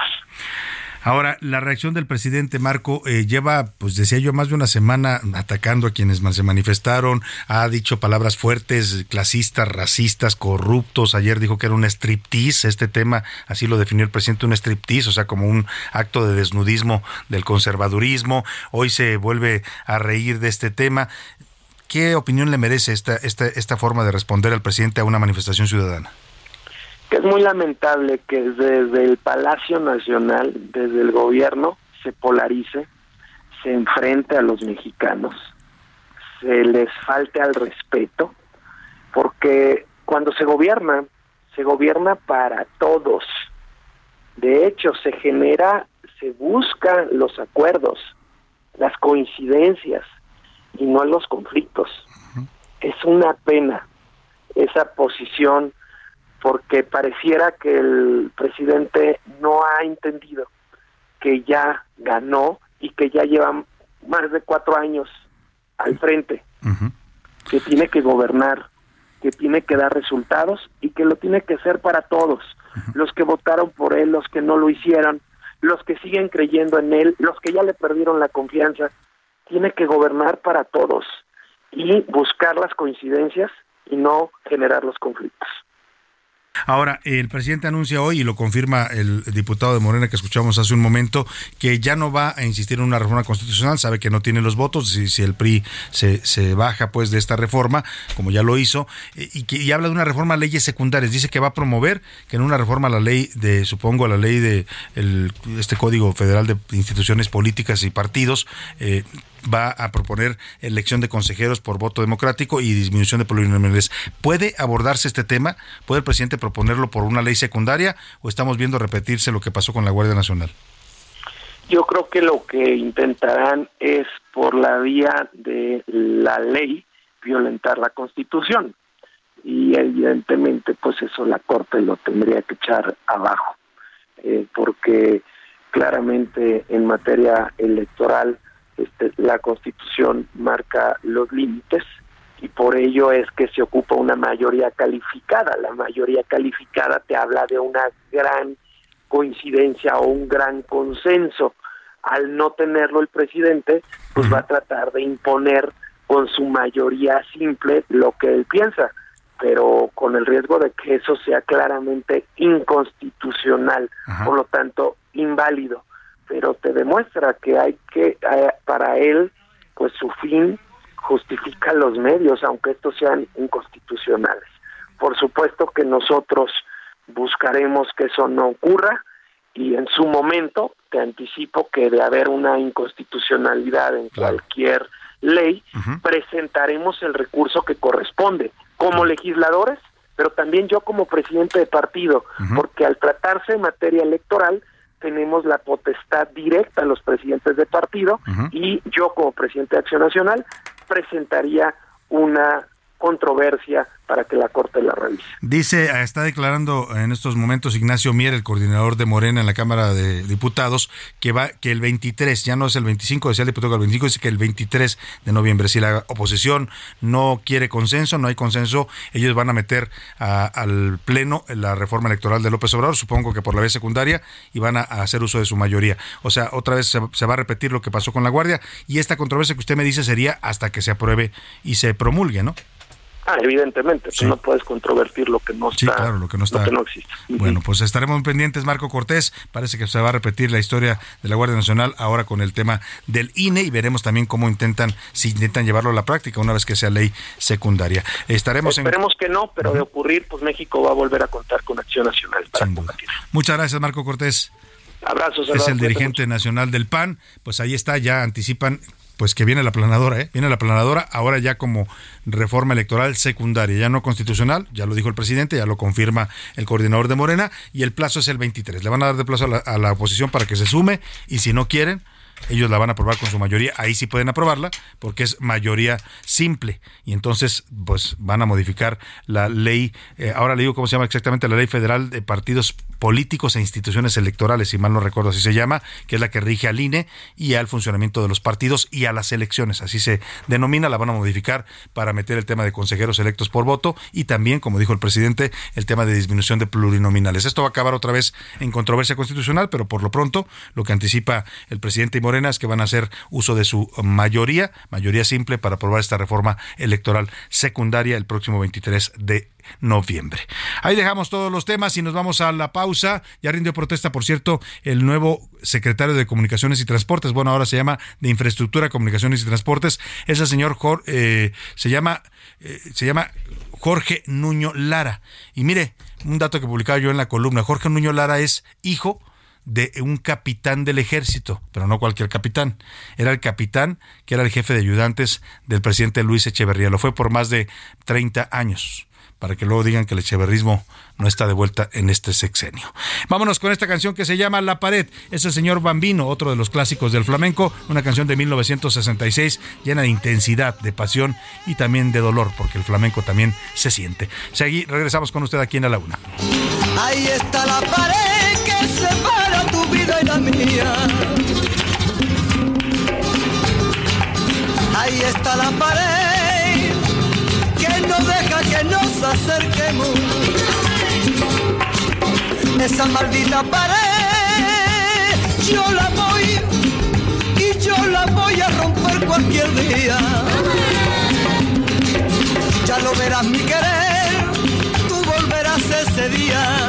Ahora, la reacción del presidente Marco eh, lleva, pues decía yo, más de una semana atacando a quienes se manifestaron, ha dicho palabras fuertes, clasistas, racistas, corruptos. Ayer dijo que era un striptease, este tema, así lo definió el presidente, un striptease, o sea, como un acto de desnudismo del conservadurismo. Hoy se vuelve a reír de este tema. ¿Qué opinión le merece esta, esta, esta forma de responder al presidente a una manifestación ciudadana? Que es muy lamentable que desde el Palacio Nacional, desde el gobierno, se polarice, se enfrente a los mexicanos, se les falte al respeto, porque cuando se gobierna, se gobierna para todos. De hecho, se genera, se buscan los acuerdos, las coincidencias y no los conflictos. Es una pena esa posición porque pareciera que el presidente no ha entendido que ya ganó y que ya lleva más de cuatro años al frente, que tiene que gobernar, que tiene que dar resultados y que lo tiene que hacer para todos, los que votaron por él, los que no lo hicieron, los que siguen creyendo en él, los que ya le perdieron la confianza, tiene que gobernar para todos y buscar las coincidencias y no generar los conflictos. Ahora, el presidente anuncia hoy, y lo confirma el diputado de Morena que escuchamos hace un momento, que ya no va a insistir en una reforma constitucional, sabe que no tiene los votos, si, si el PRI se, baja pues de esta reforma, como ya lo hizo, eh, y que habla de una reforma a leyes secundarias, dice que va a promover que en una reforma a la ley de, supongo, a la ley de este Código Federal de Instituciones Políticas y Partidos, eh, va a proponer elección de consejeros por voto democrático y disminución de plurinominales. ¿Puede abordarse este tema? ¿Puede el presidente proponerlo por una ley secundaria o estamos viendo repetirse lo que pasó con la Guardia Nacional? Yo creo que lo que intentarán es por la vía de la ley violentar la Constitución y evidentemente pues eso la Corte lo tendría que echar abajo eh, porque claramente en materia electoral este, la Constitución marca los límites y por ello es que se ocupa una mayoría calificada. La mayoría calificada te habla de una gran coincidencia o un gran consenso. Al no tenerlo el presidente, pues va a tratar de imponer con su mayoría simple lo que él piensa, pero con el riesgo de que eso sea claramente inconstitucional, por lo tanto inválido pero te demuestra que hay que, eh, para él, pues su fin justifica los medios, aunque estos sean inconstitucionales. Por supuesto que nosotros buscaremos que eso no ocurra y en su momento te anticipo que de haber una inconstitucionalidad en cualquier ley, presentaremos el recurso que corresponde como legisladores, pero también yo como presidente de partido, porque al tratarse de materia electoral, tenemos la potestad directa a los presidentes de partido y yo como presidente de Acción Nacional presentaría una controversia para que la Corte la revise. Dice, está declarando en estos momentos Ignacio Mier, el coordinador de Morena en la Cámara de Diputados, que va que el 23, ya no es el 25, decía el diputado que el 25, dice que el 23 de noviembre, si la oposición no quiere consenso, no hay consenso, ellos van a meter a, al Pleno la reforma electoral de López Obrador, supongo que por la vez secundaria, y van a, a hacer uso de su mayoría. O sea, otra vez se, se, va a repetir lo que pasó con la Guardia, y esta controversia que usted me dice sería hasta que se apruebe y se promulgue, ¿no? Ah, evidentemente, sí. no puedes controvertir lo que no está. Sí, claro, lo que no está. Que no existe. Bueno, pues estaremos pendientes, Marco Cortés. Parece que se va a repetir la historia de la Guardia Nacional ahora con el tema del INE y veremos también cómo intentan, si intentan llevarlo a la práctica una vez que sea ley secundaria. Estaremos Esperemos en... que no, pero de ocurrir, pues México va a volver a contar con Acción Nacional para. Muchas gracias, Marco Cortés. Abrazos. Es el dirigente mucho. nacional del PAN. Pues ahí está, ya anticipan pues que viene la planadora, ¿eh? Viene la planadora ahora ya como reforma electoral secundaria, ya no constitucional, ya lo dijo el presidente, ya lo confirma el coordinador de Morena y el plazo es el 23. Le van a dar de plazo a la, a la oposición para que se sume y si no quieren, ellos la van a aprobar con su mayoría, ahí sí pueden aprobarla porque es mayoría simple y entonces pues van a modificar la ley, eh, ahora le digo cómo se llama exactamente la ley federal de partidos políticos e instituciones electorales, si mal no recuerdo así se llama, que es la que rige al INE y al funcionamiento de los partidos y a las elecciones, así se denomina, la van a modificar para meter el tema de consejeros electos por voto y también, como dijo el presidente, el tema de disminución de plurinominales. Esto va a acabar otra vez en controversia constitucional, pero por lo pronto lo que anticipa el presidente y Morena es que van a hacer uso de su mayoría, mayoría simple para aprobar esta reforma electoral secundaria el próximo 23 de noviembre. Ahí dejamos todos los temas y nos vamos a la pausa. Ya rindió protesta, por cierto, el nuevo secretario de Comunicaciones y Transportes. Bueno, ahora se llama de Infraestructura, Comunicaciones y Transportes. Ese señor eh, se llama eh, se llama Jorge Nuño Lara. Y mire, un dato que publicaba yo en la columna. Jorge Nuño Lara es hijo de un capitán del ejército, pero no cualquier capitán. Era el capitán que era el jefe de ayudantes del presidente Luis Echeverría. Lo fue por más de 30 años para que luego digan que el echeverrismo no está de vuelta en este sexenio. Vámonos con esta canción que se llama La Pared. Es el señor Bambino, otro de los clásicos del flamenco, una canción de 1966 llena de intensidad, de pasión y también de dolor, porque el flamenco también se siente. Seguí, regresamos con usted aquí en la Laguna. Ahí está la pared que separa tu y la mía. Ahí está la pared que no deja que nos acerquemos. Esa maldita pared, yo la voy y yo la voy a romper cualquier día. Ya lo verás mi querer, tú volverás ese día.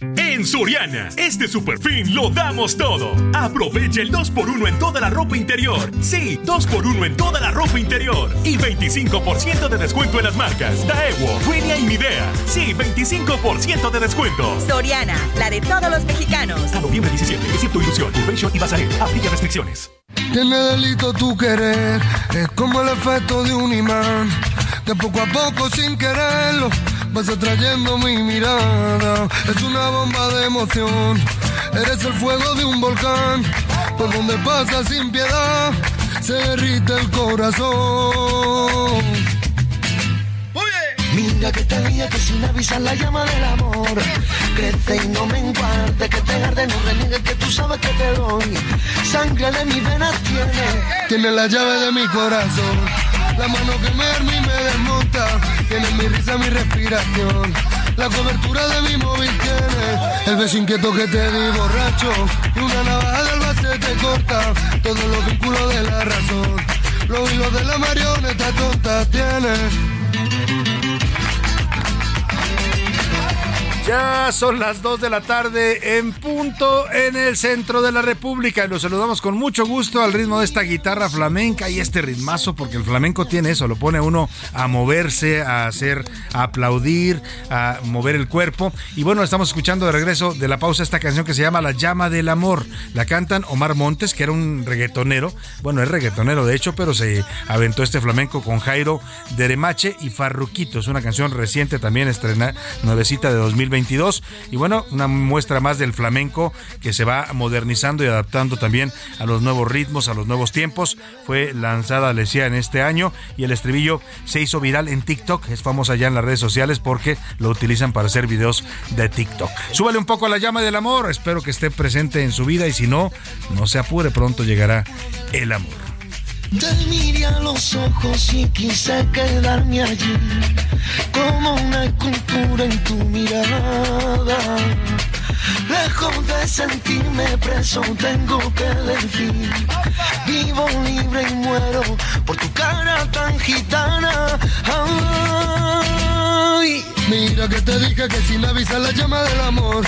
En Soriana, este super fin lo damos todo. Aprovecha el 2x1 en toda la ropa interior. Sí, 2x1 en toda la ropa interior. Y 25% de descuento en las marcas Daewoo, Winia y Midea. Sí, 25% de descuento. Soriana, la de todos los mexicanos. A noviembre 17, excepto Ilusión, y Bazarel. Aplica restricciones. Tiene delito tu querer, es como el efecto de un imán, que poco a poco sin quererlo vas atrayendo mi mirada. Es una bomba de emoción, eres el fuego de un volcán, por donde pasa sin piedad, se derrite el corazón. Mira que te ríe que sin avisar la llama del amor. Crece y no me enguarde, que te arde, no reniegue que tú sabes que te doy. Sangre de mis venas tiene Tiene la llave de mi corazón La mano que me arma y me desmonta. Tiene mi risa, mi respiración. La cobertura de mi móvil tiene El beso inquieto que te di borracho. Una navaja del base te corta. Todos los vínculos de la razón. Los hilos de la marioneta tonta tiene Ya son las 2 de la tarde en punto en el centro de la República y los saludamos con mucho gusto al ritmo de esta guitarra flamenca y este ritmazo porque el flamenco tiene eso, lo pone a uno a moverse, a hacer, a aplaudir, a mover el cuerpo y bueno, estamos escuchando de regreso de la pausa esta canción que se llama La llama del amor. La cantan Omar Montes, que era un reggaetonero, bueno, es reggaetonero de hecho, pero se aventó este flamenco con Jairo Deremache y Farruquito. Es una canción reciente también estrenada, nuevecita de 2020 y bueno, una muestra más del flamenco que se va modernizando y adaptando también a los nuevos ritmos, a los nuevos tiempos. Fue lanzada, le decía, en este año y el estribillo se hizo viral en TikTok. Es famosa ya en las redes sociales porque lo utilizan para hacer videos de TikTok. Súbale un poco a la llama del amor. Espero que esté presente en su vida y si no, no se apure, pronto llegará el amor. Te miré a los ojos y quise quedarme allí, como una escultura en tu mirada. Lejos de sentirme preso, tengo que decir, vivo libre y muero por tu cara tan gitana. Mira que te dije que sin avisar la llama del amor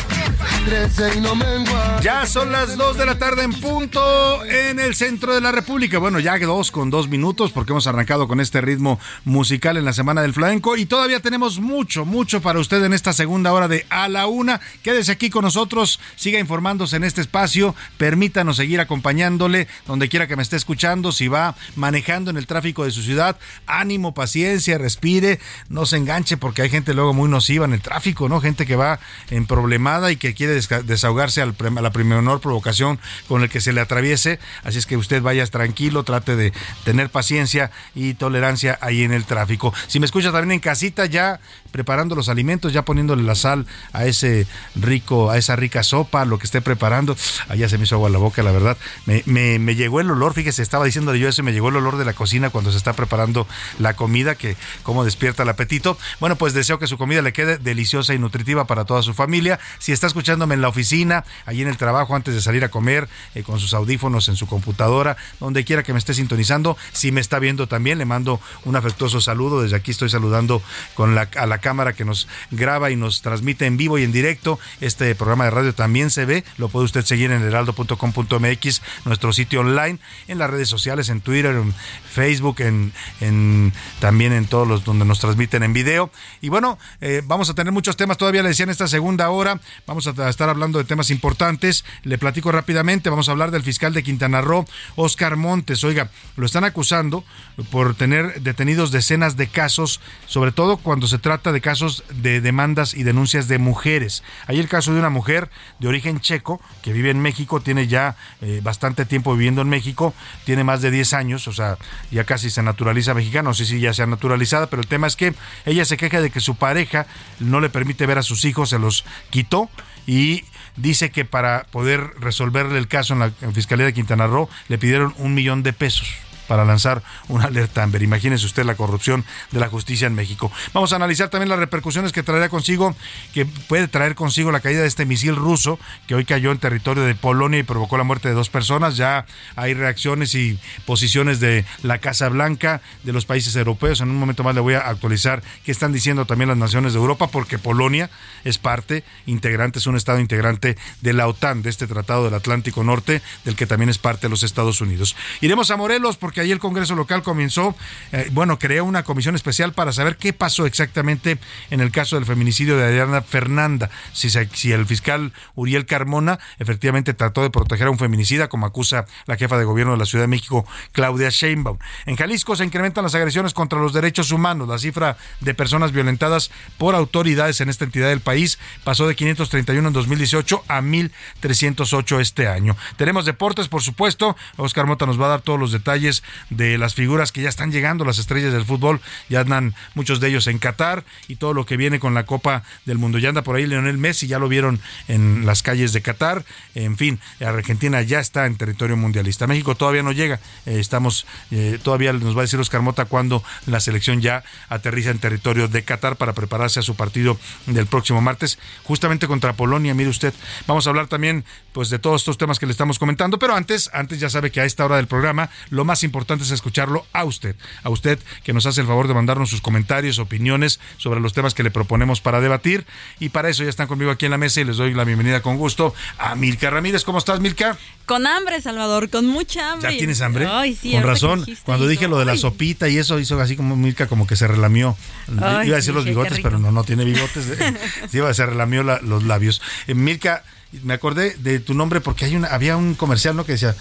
crece y no mengua. Ya son las 2 de la tarde en punto en el centro de la República. Bueno, ya dos con dos minutos porque hemos arrancado con este ritmo musical en la Semana del Flamenco y todavía tenemos mucho, mucho para usted en esta segunda hora de A la Una. Quédese aquí con nosotros, siga informándose en este espacio, permítanos seguir acompañándole donde quiera que me esté escuchando, si va manejando en el tráfico de su ciudad, ánimo, paciencia, respire, no se enganche porque hay gente luego muy nociva en el tráfico, ¿no? Gente que va en problemada y que quiere desahogarse a la menor provocación con el que se le atraviese. Así es que usted vaya tranquilo, trate de tener paciencia y tolerancia ahí en el tráfico. Si me escucha también en casita, ya preparando los alimentos, ya poniéndole la sal a ese rico, a esa rica sopa, lo que esté preparando. Allá se me hizo agua la boca, la verdad. Me, me, llegó el olor, fíjese, estaba diciendo yo eso, me llegó el olor de la cocina cuando se está preparando la comida, que como despierta el apetito. Bueno, pues deseo que su comida le quede deliciosa y nutritiva para toda su familia. Si está escuchándome en la oficina, allí en el trabajo, antes de salir a comer, eh, con sus audífonos en su computadora, donde quiera que me esté sintonizando, si me está viendo también, le mando un afectuoso saludo. Desde aquí estoy saludando con a la cámara que nos graba y nos transmite en vivo y en directo. Este programa de radio también se ve, lo puede usted seguir en heraldo.com.mx, nuestro sitio online, en las redes sociales, en Twitter, en Facebook, en, también en todos los donde nos transmiten en video. Y bueno, eh, vamos a tener muchos temas, todavía le decía en esta segunda hora, vamos a estar hablando de temas importantes. Le platico rápidamente, vamos a hablar del fiscal de Quintana Roo, Oscar Montes. Oiga, lo están acusando por tener detenidos decenas de casos, sobre todo cuando se trata de casos de demandas y denuncias de mujeres. Hay el caso de una mujer de origen checo que vive en México, tiene ya eh, bastante tiempo viviendo en México, tiene más de 10 años, o sea, ya casi se naturaliza mexicana, no sé si ya sea naturalizada, pero el tema es que ella se queja de que su pareja no le permite ver a sus hijos, se los quitó y dice que para poder resolverle el caso en la Fiscalía de Quintana Roo le pidieron un millón de pesos para lanzar una alerta Amber. Imagínese usted la corrupción de la justicia en México. Vamos a analizar también las repercusiones que traerá consigo, que puede traer consigo la caída de este misil ruso que hoy cayó en territorio de Polonia y provocó la muerte de dos personas. Ya hay reacciones y posiciones de la Casa Blanca, de los países europeos. En un momento más le voy a actualizar qué están diciendo también las naciones de Europa, porque Polonia es parte integrante, es un estado integrante de la OTAN, de este Tratado del Atlántico Norte, del que también es parte de los Estados Unidos. Iremos a Morelos porque ahí el Congreso local comenzó, eh, bueno, creó una comisión especial para saber qué pasó exactamente en el caso del feminicidio de Adriana Fernanda. Si, si el fiscal Uriel Carmona efectivamente trató de proteger a un feminicida, como acusa la jefa de gobierno de la Ciudad de México, Claudia Sheinbaum. En Jalisco se incrementan las agresiones contra los derechos humanos. La cifra de personas violentadas por autoridades en esta entidad del país pasó de 531 en 2018 a 1.308 este año. Tenemos deportes, por supuesto. Oscar Mota nos va a dar todos los detalles de las figuras que ya están llegando, las estrellas del fútbol, ya andan muchos de ellos en Qatar y todo lo que viene con la Copa del Mundo. Ya anda por ahí Leonel Messi, ya lo vieron en las calles de Qatar. En fin, Argentina ya está en territorio mundialista. México todavía no llega. Eh, estamos, eh, todavía nos va a decir Oscar Mota cuando la selección ya aterriza en territorio de Qatar para prepararse a su partido del próximo martes, justamente contra Polonia. Mire usted, vamos a hablar también pues de todos estos temas que le estamos comentando, pero antes, antes ya sabe que a esta hora del programa lo más importante es escucharlo a usted, a usted que nos hace el favor de mandarnos sus comentarios, opiniones sobre los temas que le proponemos para debatir. Y para eso ya están conmigo aquí en la mesa y les doy la bienvenida con gusto a Milka Ramírez. ¿Cómo estás, Milka? Con hambre, Salvador, con mucha hambre. ¿Ya tienes hambre? Ay, sí, con razón. Cuando dije lo de la sopita y eso hizo así como Milka como que se relamió. iba a decir los bigotes, pero no, no tiene bigotes. sí, se relamió los labios. Eh, Milka, me acordé de tu nombre porque hay una, había un comercial, ¿no? Que decía,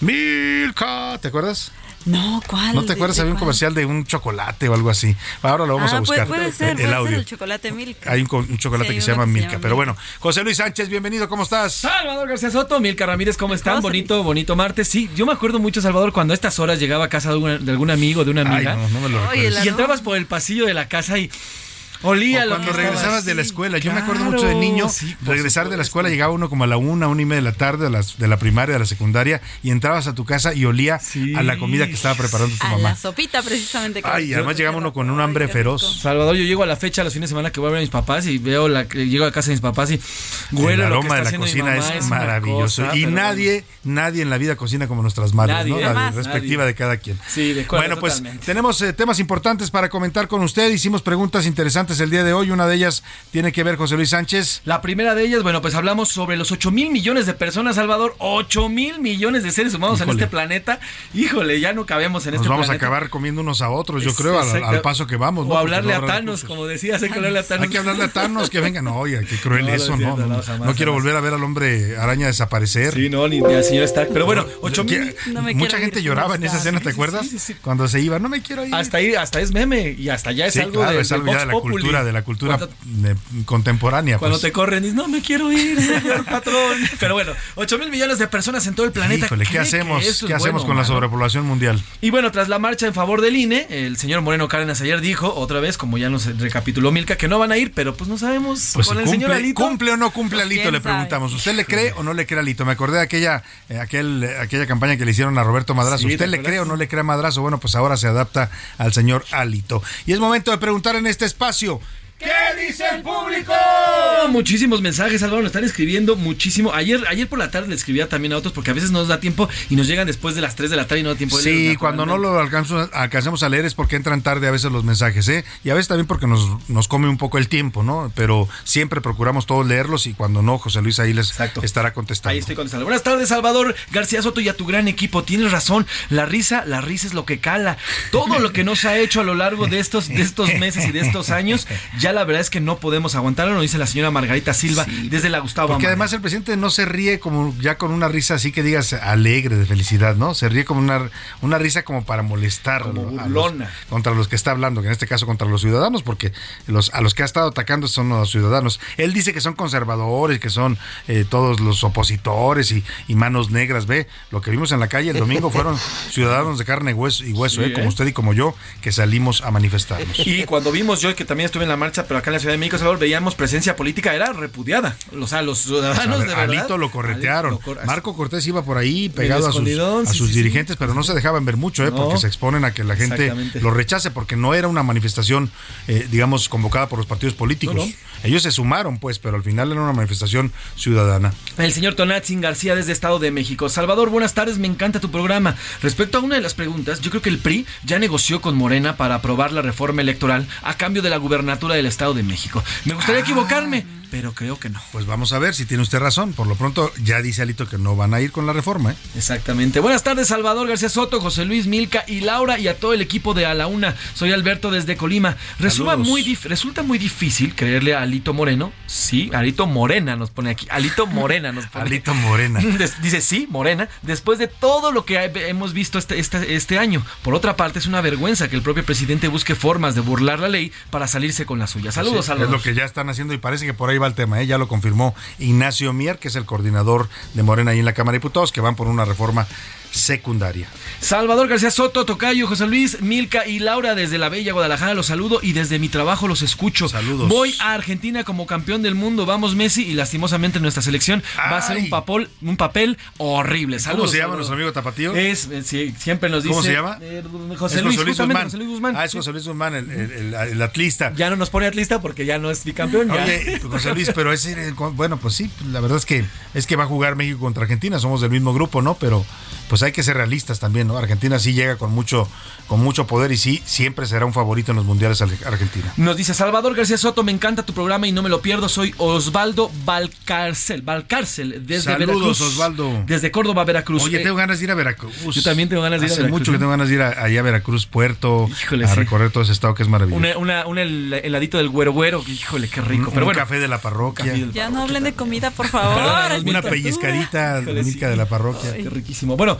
Milka, ¿te acuerdas? No, ¿cuál? ¿No te acuerdas? Había un comercial de un chocolate o algo así. Ahora lo vamos ah, a buscar. Puede, ser, el, audio. el chocolate Milka. Hay un, chocolate que se llama Milka. Pero bueno, José Luis Sánchez, bienvenido, ¿cómo estás? Salvador García Soto, Milka Ramírez, ¿cómo están? bonito, bonito martes. Sí, yo me acuerdo mucho, Salvador, cuando a estas horas llegaba a casa de, algún amigo, de una amiga. no, no me lo y entrabas por el pasillo de la casa y Olía O lo cuando que regresabas de la escuela. Yo me acuerdo mucho de niño, sí, regresar de la escuela, llegaba uno como a la una, una y media de la tarde, de, las, de la primaria, de la secundaria, y entrabas a tu casa y olía a la comida que estaba preparando tu A mamá. la sopita, precisamente. que- Ay, además llegaba uno con un hambre feroz. Salvador, yo llego a la fecha, los fines de semana que voy a ver a mis papás y veo la que llego a casa de mis papás y huelo el lo que aroma está de la cocina es maravilloso. cosa, y nadie, nadie en la vida cocina como nuestras madres, Nadie, ¿no? La Más, respectiva nadie. de cada quien. Sí, de acuerdo, Bueno, pues totalmente. tenemos eh, temas importantes para comentar con usted. Hicimos preguntas interesantes el día de hoy. Una de ellas tiene que ver, José Luis Sánchez. La primera de ellas, bueno, pues hablamos sobre los 8 mil millones de personas, Salvador. 8 mil millones de seres humanos en este planeta. Híjole, ya no cabemos en Nos este vamos planeta. a acabar comiendo unos a otros, yo Es- creo, al, paso que vamos. ¿no? O hablarle no a Thanos, recursos. como decías, hay que hablarle a Thanos. Hay que hablarle a Thanos que vengan. No, oye, qué cruel No, eso, ¿no? No, no, no, jamás, no quiero jamás. volver a ver al hombre araña desaparecer. Sí, no, ni, ni al señor Stark. Pero bueno, 8 mil. Mucha gente lloraba en esa escena, ¿te acuerdas? Cuando se iba, no me quiero ir. Hasta ahí, hasta es meme y hasta ya es Sí, algo claro, de, es algo ya de la. Cultura, de la cultura Cuando- contemporánea. Cuando pues. te corren, dices, no me quiero ir, señor patrón. Pero bueno, 8 mil millones de personas en todo el planeta. Híjole, ¿qué ¿Cree que hacemos? ¿Qué hacemos bueno, con la sobrepoblación mundial? Y bueno, tras la marcha en favor del INE, el señor Moreno Cárdenas ayer dijo, otra vez, como ya nos recapituló Milka, que no van a ir, pero pues no sabemos Pues con si el señor cumple, Alito. ¿Cumple o no cumple Pues, Alito? Le sabe. preguntamos. ¿Usted le cree o no le cree a Alito? Me acordé de aquella, eh, aquel, eh, aquella campaña que le hicieron a Roberto Madrazo. Sí, ¿te ¿Usted le cree o no le cree a Madrazo? Bueno, pues ahora se adapta al señor Alito. Y es momento de preguntar en este espacio negocio. ¿Qué dice el público? Muchísimos mensajes, Álvaro, nos están escribiendo muchísimo. Ayer, ayer por la tarde le escribía también a otros porque a veces no nos da tiempo y nos llegan después de las 3 de la tarde y no da tiempo de Sí, cuando no lo alcanzo- alcancemos a leer es porque entran tarde a veces los mensajes, ¿eh? Y a veces también porque nos, nos come un poco el tiempo, ¿no? Pero siempre procuramos todos leerlos y cuando no, José Luis ahí les estará contestando. Ahí estoy contestando. Buenas tardes, Salvador García Soto y a tu gran equipo. Tienes razón. La risa, la risa es lo que cala. Todo lo que nos ha hecho a lo largo de estos, de estos meses y de estos años, ya la verdad es que no podemos aguantarlo, nos dice la señora Margarita Silva desde la Gustavo Porque además el presidente no se ríe como ya con una risa así que digas alegre de felicidad, ¿no? Se ríe como una, una risa como para molestar Como ¿no? a los- burlona. contra los que está hablando, que en este caso contra los ciudadanos, porque los, a los que ha estado atacando son los ciudadanos. Él dice que son conservadores, que son eh, todos los opositores y, y manos negras. Ve, lo que vimos en la calle el domingo fueron ciudadanos de carne y hueso, y hueso Sí, ¿eh? como ¿eh? usted y como yo, que salimos a manifestarnos. Y cuando vimos yo que también estuve en la marcha, pero acá en la Ciudad de México, Salvador, veíamos presencia política, era repudiada. O sea, los ciudadanos ver, de verdad. Alito lo corretearon. Alito lo cor- Marco Cortés iba por ahí pegado a sus, escondidón, a sí, sus sí, sí. dirigentes, pero no se dejaban ver mucho, ¿eh? No. porque se exponen a que la gente lo rechace, porque no era una manifestación, eh, digamos, convocada por los partidos políticos. No, no. Ellos se sumaron, pues, pero al final era una manifestación ciudadana. El señor Tonatzin García desde Estado de México. Salvador, buenas tardes, me encanta tu programa. Respecto a una de las preguntas, yo creo que el PRI ya negoció con Morena para aprobar la reforma electoral a cambio de la gubernatura del Estado de México. Me gustaría equivocarme, pero creo que no. Pues vamos a ver si tiene usted razón. Por lo pronto ya dice Alito que no van a ir con la reforma. ¿eh? Exactamente. Buenas tardes, Salvador García Soto, José Luis Milca y Laura y a todo el equipo de A la Una. Soy Alberto desde Colima. Resuma muy resulta muy difícil creerle a Alito Moreno. Sí, Alito Morena nos pone aquí. Alito Morena nos pone. Alito Morena. Dice sí, Morena, después de todo lo que he- hemos visto este, este, este año. Por otra parte, es una vergüenza que el propio presidente busque formas de burlar la ley para salirse con la suya. Saludos, Sí, Salvador. Es lo que ya están haciendo y parece que por ahí va el tema. ¿eh? Ya lo confirmó Ignacio Mier, que es el coordinador de Morena ahí en la Cámara de Diputados, que van por una reforma secundaria. Salvador García Soto, Tocayo, José Luis, Milka y Laura desde la Bella Guadalajara los saludo y desde mi trabajo los escucho. Saludos. Voy a Argentina como campeón del mundo. Vamos Messi y lastimosamente nuestra selección va a ser un papel, un papel horrible. ¿Cómo Saludos. se llama nuestro amigo Tapatío? Es, eh, siempre nos dice. ¿Cómo se llama? eh, José Luis, justamente, José Luis Guzmán. Ah, es. José Luis Guzmán, el, el- el- el atlista. Ya no nos pone atlista porque ya no es bicampeón. ya. Oye, José Luis, pero es bueno, pues sí, la verdad es que es que va a jugar México contra Argentina, somos del mismo grupo, ¿no? Pero pues hay que ser realistas también, ¿no? Argentina sí llega con mucho con mucho poder y sí siempre será un favorito en los mundiales Ar- Argentina. Nos dice Salvador García Soto, me encanta tu programa y no me lo pierdo. Soy Osvaldo Valcárcel, Valcárcel desde Saludos, Veracruz. Osvaldo. Desde Córdoba, Veracruz. Oye, Eh, tengo ganas de ir a Veracruz. Yo también tengo ganas de ir a Hace Veracruz, mucho que ¿eh? tengo ganas de ir a- allá a Veracruz, Puerto, Híjole, a sí. recorrer todo ese estado que es maravilloso. Una, una, un hel- heladito del güero güero, híjole, qué rico. Un- Pero un bueno, café de la parroquia. Ya no hablen de comida, por favor. Una pellizcadita Híjole, sí. de la parroquia. Qué riquísimo. Bueno,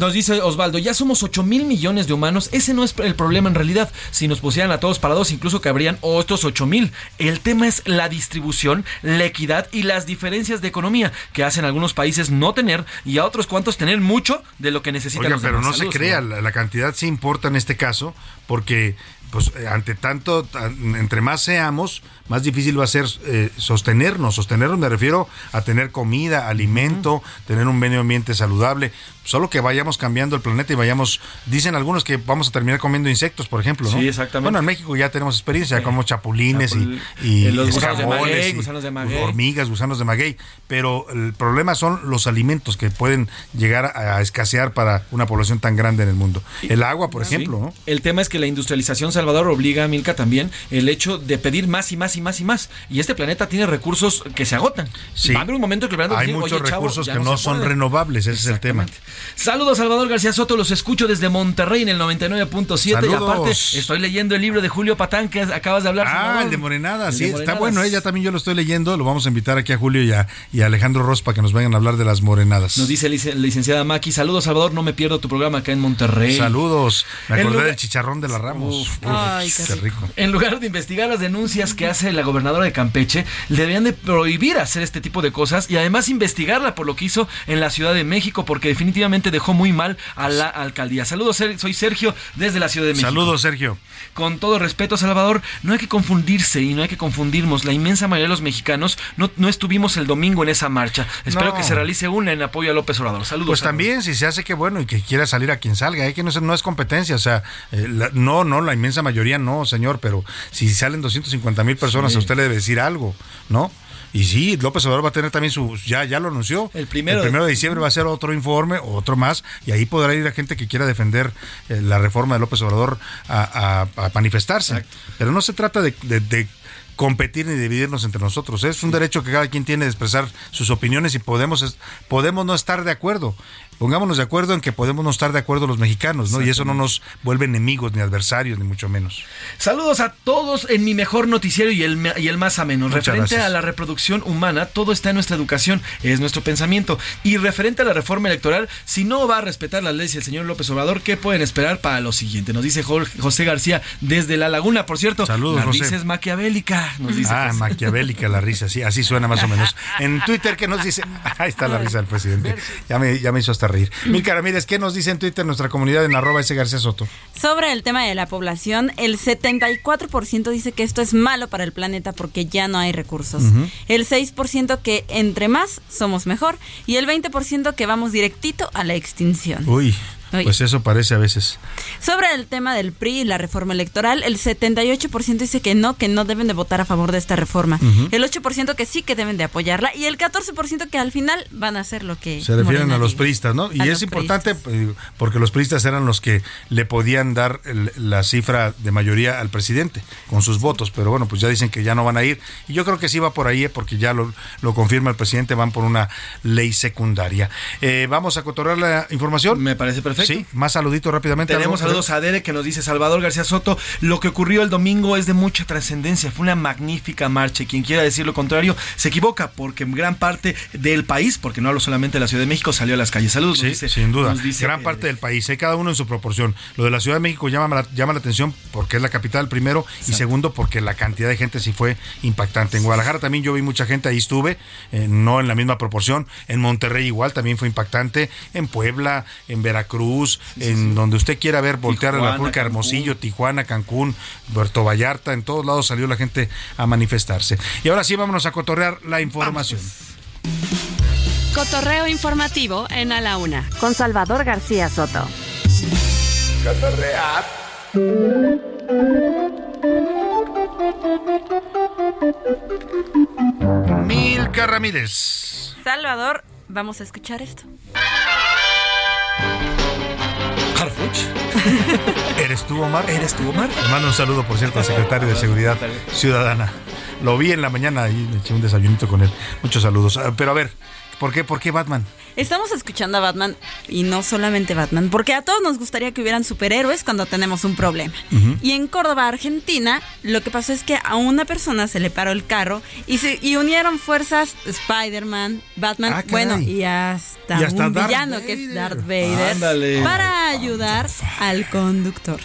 nos dice Osvaldo, ya somos 8 mil millones de humanos. Ese no es el problema en realidad. Si nos pusieran a todos parados, incluso cabrían otros 8 mil. El tema es la distribución, la equidad y las diferencias de economía que hacen algunos países no tener y a otros cuantos tener mucho de lo que necesitan. Oiga, pero no se crea, la, la cantidad sí importa en este caso, porque pues eh, ante tanto, entre más seamos, más difícil va a ser eh, sostenernos. Sostenernos me refiero a tener comida, alimento, tener un medio ambiente saludable. Solo que vayamos cambiando el planeta y vayamos, dicen algunos que vamos a terminar comiendo insectos, por ejemplo, ¿no? Sí, exactamente. Bueno, en México ya tenemos experiencia, como chapulines y, y los gusanos de maguey, gusanos de maguey. hormigas, gusanos de maguey, pero el problema son los alimentos que pueden llegar a, escasear para una población tan grande en el mundo. El agua, por ejemplo, ¿no? El tema es que la industrialización, Salvador, obliga a Milka también el hecho de pedir más y más y más y más. Y este planeta tiene recursos que se agotan. Sí. Va a haber un momento que el planeta Hay muchos recursos que no, son renovables, ese es el tema. Saludos, Salvador García Soto, los escucho desde Monterrey en el 99.7 y aparte estoy leyendo el libro de Julio Patán que acabas de hablar. Ah, el de Morenada, sí, está bueno, ella también yo lo estoy leyendo, lo vamos a invitar aquí a Julio y a, y Alejandro Ross para que nos vengan a hablar de las Morenadas. Nos dice la licenciada Maki, saludos Salvador, no me pierdo tu programa acá en Monterrey. Saludos, me acordé del chicharrón de la Ramos. Ay, qué, rico. En lugar de investigar las denuncias que hace la gobernadora de Campeche, deberían de prohibir hacer este tipo de cosas y además investigarla por lo que hizo en la Ciudad de México porque definitivamente dejó muy mal a la alcaldía. Saludos, soy Sergio desde la Ciudad de México. Saludos, Sergio. Con todo respeto, Salvador, no hay que confundirse y no hay que confundirnos. La inmensa mayoría de los mexicanos no, no estuvimos el domingo en esa marcha. Espero que se realice una en apoyo a López Obrador. Saludos. Pues también, si se hace, que bueno, y que quiera salir a quien salga, ¿eh? que no es, no es competencia. O sea, eh, no, no, la inmensa mayoría no, señor, pero si salen 250 mil personas, a usted le debe decir algo, ¿no? Y sí, López Obrador va a tener también su, ya, ya lo anunció. El primero. El primero de diciembre va a ser otro informe, otro más, y ahí podrá ir la gente que quiera defender eh, la reforma de López Obrador a, manifestarse. Pero no se trata de, de competir ni dividirnos entre nosotros. Es un derecho que cada quien tiene de expresar sus opiniones y podemos, podemos no estar de acuerdo pongámonos de acuerdo en que podemos no estar de acuerdo los mexicanos, ¿no? Y eso no nos vuelve enemigos ni adversarios, ni mucho menos. Saludos a todos en mi mejor noticiero y el, y el más ameno. referente a la reproducción humana, todo está en nuestra educación, es nuestro pensamiento. Y referente a la reforma electoral, si no va a respetar las leyes el señor López Obrador, ¿qué pueden esperar para lo siguiente? Nos dice José García desde La Laguna, por cierto. Saludos, la risa es maquiavélica, nos dice. Ah, maquiavélica la risa, sí, así suena más o menos. En Twitter, ¿qué nos dice? Ahí está la risa del presidente. Ya me, ya me hizo hasta reír. Milka Ramírez, ¿qué nos dice en Twitter nuestra comunidad en arroba ese García Soto? Sobre el tema de la población, el 74% dice que esto es malo para el planeta porque ya no hay recursos. El 6% que entre más somos mejor y el 20% que vamos directito a la extinción. Uy. Pues eso parece a veces. Sobre el tema del PRI y la reforma electoral, el 78% dice que no, que no deben de votar a favor de esta reforma. El 8% que sí que deben de apoyarla y el 14% que al final van a hacer lo que... Se refieren a los priistas, ¿no? Y es importante eh, porque los priistas eran los que le podían dar la cifra de mayoría al presidente con sus votos, pero bueno, pues ya dicen que ya no van a ir. Y yo creo que sí va por ahí, eh, porque ya lo, lo confirma el presidente, van por una ley secundaria. Eh, Vamos a cotorrear la información. Me parece perfecto. Sí, más saluditos rápidamente. Tenemos saludos a Dere que nos dice Salvador García Soto. Lo que ocurrió el domingo es de mucha trascendencia. Fue una magnífica marcha. Quien quiera decir lo contrario se equivoca porque gran parte del país, porque no hablo solamente de la Ciudad de México, salió a las calles. Saludos. Sí, sin duda. gran parte del país, ¿eh? cada uno en su proporción. Lo de la Ciudad de México llama la, llama la atención porque es la capital primero y segundo porque la cantidad de gente sí fue impactante. En Guadalajara también yo vi mucha gente, ahí estuve, eh, no en la misma proporción. En Monterrey igual también fue impactante. En Puebla, en Veracruz, en donde usted quiera ver, voltear a la República, Hermosillo, Tijuana, Cancún, Puerto Vallarta, en todos lados salió la gente a manifestarse. Y ahora sí, vámonos a cotorrear la información. Cotorreo informativo en A la Una, con Salvador García Soto. Cotorrear. Milka Ramírez. Salvador, vamos a escuchar esto. ¿Eres tú, Omar? ¿Eres tú, Omar? Le mando un saludo, por cierto, al secretario de Seguridad Ciudadana. Lo vi en la mañana y me eché un desayunito con él. Muchos saludos. Ah, pero a ver, ¿Por qué, ¿Por qué Batman? Estamos escuchando a Batman y no solamente Batman, porque a todos nos gustaría que hubieran superhéroes cuando tenemos un problema. Y en Córdoba, Argentina, lo que pasó es que a una persona se le paró el carro y se y unieron fuerzas Spider-Man, Batman, Ah, bueno, y hasta, Y hasta un Darth villano que es Darth Vader Ándale. para ayudar al conductor.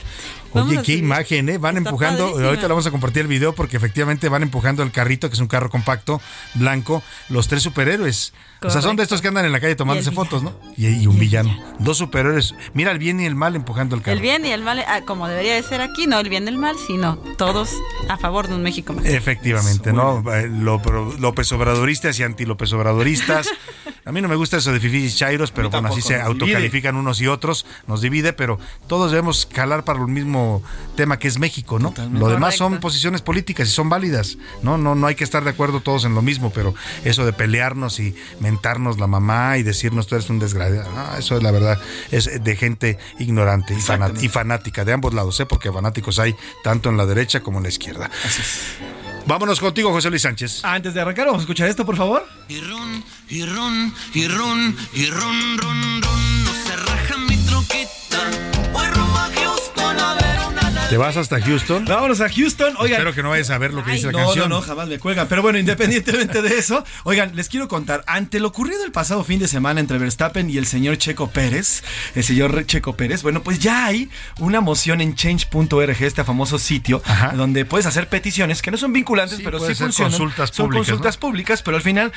Oye, qué imagen, ¿eh? Van Está empujando, padrísima. ahorita le vamos a compartir el video porque efectivamente van empujando el carrito, que es un carro compacto, blanco, los tres superhéroes. O sea, son de estos que andan en la calle tomándose fotos, ¿no? Y, y un villano. Dos superhéroes. Mira el bien y el mal empujando el carro. El bien y el mal, ah, como debería de ser aquí, no el bien y el mal, sino todos a favor de un México más. Efectivamente, ¿no? Eh, López Obradoristas y anti-López Obradoristas. A mí no me gusta eso de fifis y chairos, pero bueno, así se autocalifican unos y otros, nos divide, pero todos debemos calar para el mismo tema que es México, ¿no? Lo demás son posiciones políticas y son válidas, ¿no? No, no hay que estar de acuerdo todos en lo mismo, pero eso de pelearnos y mentarnos la mamá y decirnos tú eres un desgraciado, no, eso es la verdad, es de gente ignorante y, fanat- y fanática de ambos lados, ¿eh? Porque fanáticos hay tanto en la derecha como en la izquierda. Vámonos contigo, José Luis Sánchez. Antes de arrancar, vamos a escuchar esto, por favor. Y run, y run, y run, run, run. No ¿Te vas hasta Houston? Vámonos a Houston. Oigan, Espero que no vayas a ver lo que dice la no, canción. No, no, jamás me cuelgan. Pero bueno, independientemente de eso, oigan, les quiero contar, ante lo ocurrido el pasado fin de semana entre Verstappen y el señor Checo Pérez, el señor Checo Pérez, bueno, pues ya hay una moción en change.org, este famoso sitio, donde puedes hacer peticiones que no son vinculantes, pero sí funcionan. consultas son públicas, consultas públicas, pero al final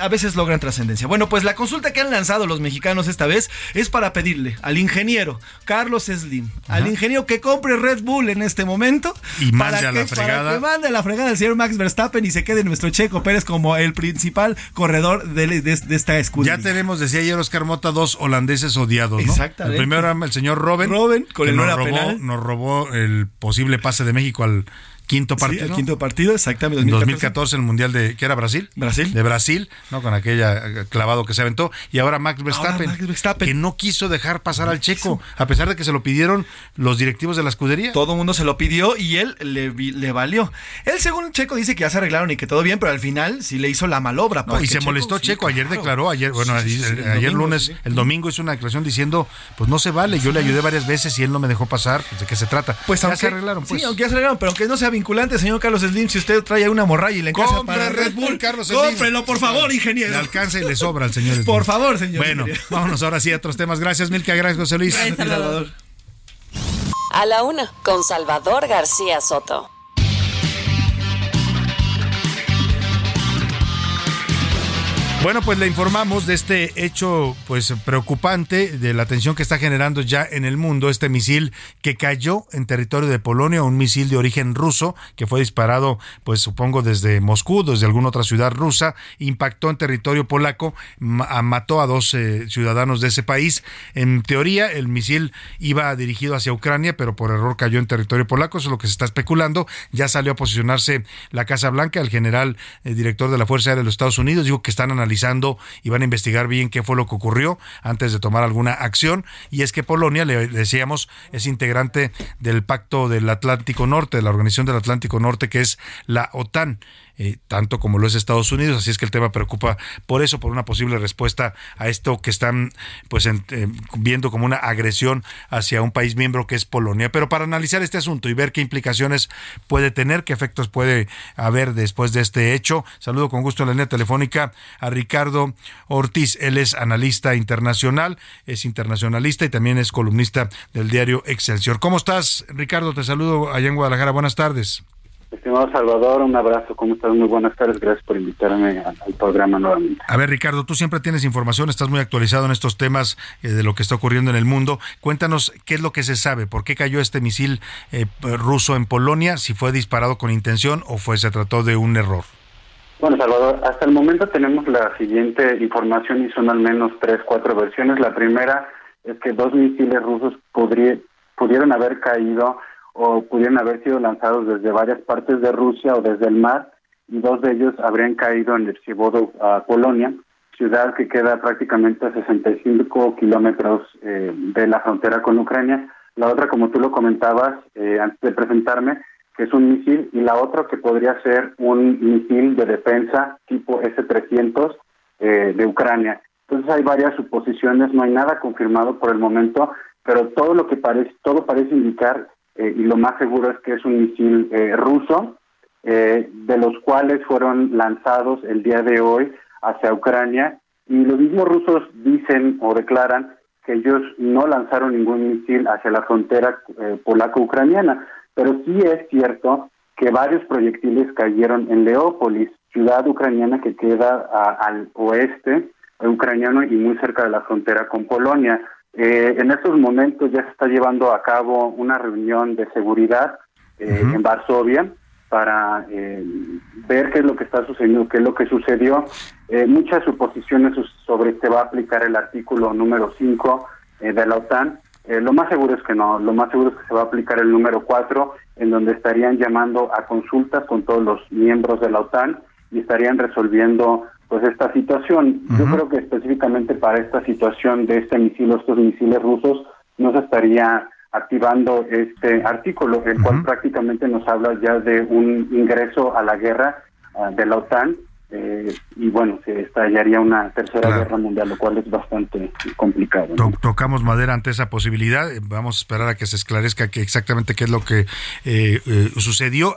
a, veces logran trascendencia. Bueno, pues la consulta que han lanzado los mexicanos esta vez es para pedirle al ingeniero Carlos Slim, al ingeniero que compre Red Bull en este momento. Y mande para a la que- fregada. Para que mande a la fregada al señor Max Verstappen y se quede nuestro Checo Pérez como el principal corredor de, de- de esta escudería. Ya tenemos, decía ayer Oscar Mota, dos holandeses odiados, ¿no? Exactamente. El primero era el señor Robben. Robben, con que el nos robó, penal. nos robó el posible pase de México al quinto Sí, partido. el quinto partido, exactamente. En 2014. 2014 el Mundial de, ¿qué era Brasil? Brasil. De Brasil, ¿no? Con aquella eh, clavado que se aventó. Y ahora Max Verstappen, Max Verstappen. que no quiso dejar pasar al checo, a pesar de que se lo pidieron los directivos de la escudería. Todo el mundo se lo pidió y él le, le valió. Él, según Checo, dice que ya se arreglaron y que todo bien, pero al final sí le hizo la malobra. No, y se molestó sí, Checo, ayer claro. declaró, ayer, bueno, Sí, ayer, sí, el ayer domingo, lunes, el domingo hizo una declaración diciendo, pues no se vale, yo le ayudé varias veces y él no me dejó pasar, pues, ¿de qué se trata? Pues ya aunque, se arreglaron, pues. Sí, aunque ya se arreglaron, pero aunque no sea vinculante, señor Carlos Slim, si usted trae una morralla y le encaja Compre para Red Bull, Carlos Slim. Cómprelo, por favor, ingeniero. Le alcanza y le sobra al señor. Slim. Por favor, señor. Bueno, ingeniero. vámonos ahora sí a otros temas. Gracias, Milka. Gracias, José Luis. Gracias, Salvador. A la una, con Salvador García Soto. Bueno, pues le informamos de este hecho pues preocupante de la tensión que está generando ya en el mundo este misil que cayó en territorio de Polonia, un misil de origen ruso que fue disparado pues supongo desde Moscú, desde alguna otra ciudad rusa, impactó en territorio polaco, ma- mató a dos eh, ciudadanos de ese país. En teoría el misil iba dirigido hacia Ucrania, pero por error cayó en territorio polaco, eso es lo que se está especulando. Ya salió a posicionarse la Casa Blanca, el general eh, director de la Fuerza Aérea de los Estados Unidos dijo que están analizando y van a investigar bien qué fue lo que ocurrió antes de tomar alguna acción. Y es que Polonia, le decíamos, es integrante del Pacto del Atlántico Norte, de la Organización del Atlántico Norte, que es la OTAN. Eh, tanto como lo es Estados Unidos, así es que el tema preocupa por eso, por una posible respuesta a esto que están pues en- eh, viendo como una agresión hacia un país miembro que es Polonia. Pero para analizar este asunto y ver qué implicaciones puede tener, qué efectos puede haber después de este hecho, saludo con gusto en la línea telefónica a Ricardo Ortiz, él es analista internacional, es internacionalista y también es columnista del diario Excelsior. ¿Cómo estás, Ricardo? Te saludo allá en Guadalajara. Buenas tardes. Estimado Salvador, un abrazo, ¿cómo estás? Muy buenas tardes, gracias por invitarme al, al programa nuevamente. A ver, Ricardo, tú siempre tienes información, estás muy actualizado en estos temas eh, de lo que está ocurriendo en el mundo. Cuéntanos qué es lo que se sabe, por qué cayó este misil eh, ruso en Polonia, si fue disparado con intención o fue se trató de un error. Bueno, Salvador, hasta el momento tenemos la siguiente información y son al menos tres, cuatro versiones. La primera es que dos misiles rusos pudieron haber caído o pudieron haber sido lanzados desde varias partes de Rusia o desde el mar y dos de ellos habrían caído en el Sibodo, a Polonia, ciudad que queda prácticamente a 65 kilómetros eh, de la frontera con Ucrania. La otra, como tú lo comentabas eh, antes de presentarme, que es un misil, y la otra que podría ser un misil de defensa tipo S-300 eh, de Ucrania. Entonces hay varias suposiciones, no hay nada confirmado por el momento, pero todo lo que parece, todo parece indicar eh, y lo más seguro es que es un misil eh, ruso, eh, de los cuales fueron lanzados el día de hoy hacia Ucrania y los mismos rusos dicen o declaran que ellos no lanzaron ningún misil hacia la frontera polaco-ucraniana, pero sí es cierto que varios proyectiles cayeron en Leópolis, ciudad ucraniana que queda al oeste ucraniano y muy cerca de la frontera con Polonia. Eh, en estos momentos ya se está llevando a cabo una reunión de seguridad eh, en Varsovia para eh, ver qué es lo que está sucediendo, qué es lo que sucedió. muchas suposiciones sobre que va a aplicar el artículo número 5 de la OTAN. lo más seguro es que no, lo más seguro es que se va a aplicar el número 4, en donde estarían llamando a consultas con todos los miembros de la OTAN y estarían resolviendo pues esta situación. Yo creo que específicamente para esta situación de este misil o estos misiles rusos no se estaría activando este artículo, el cual prácticamente nos habla ya de un ingreso a la guerra ah, de la OTAN eh, y bueno, se estallaría una tercera guerra mundial, lo cual es bastante complicado. tocamos madera ante esa posibilidad, eh, vamos a esperar a que se esclarezca que exactamente qué es lo que eh, sucedió.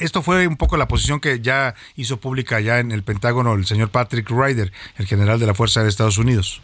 esto fue un poco la posición que ya hizo pública ya en el Pentágono el señor Patrick Ryder, el general de la Fuerza de Estados Unidos.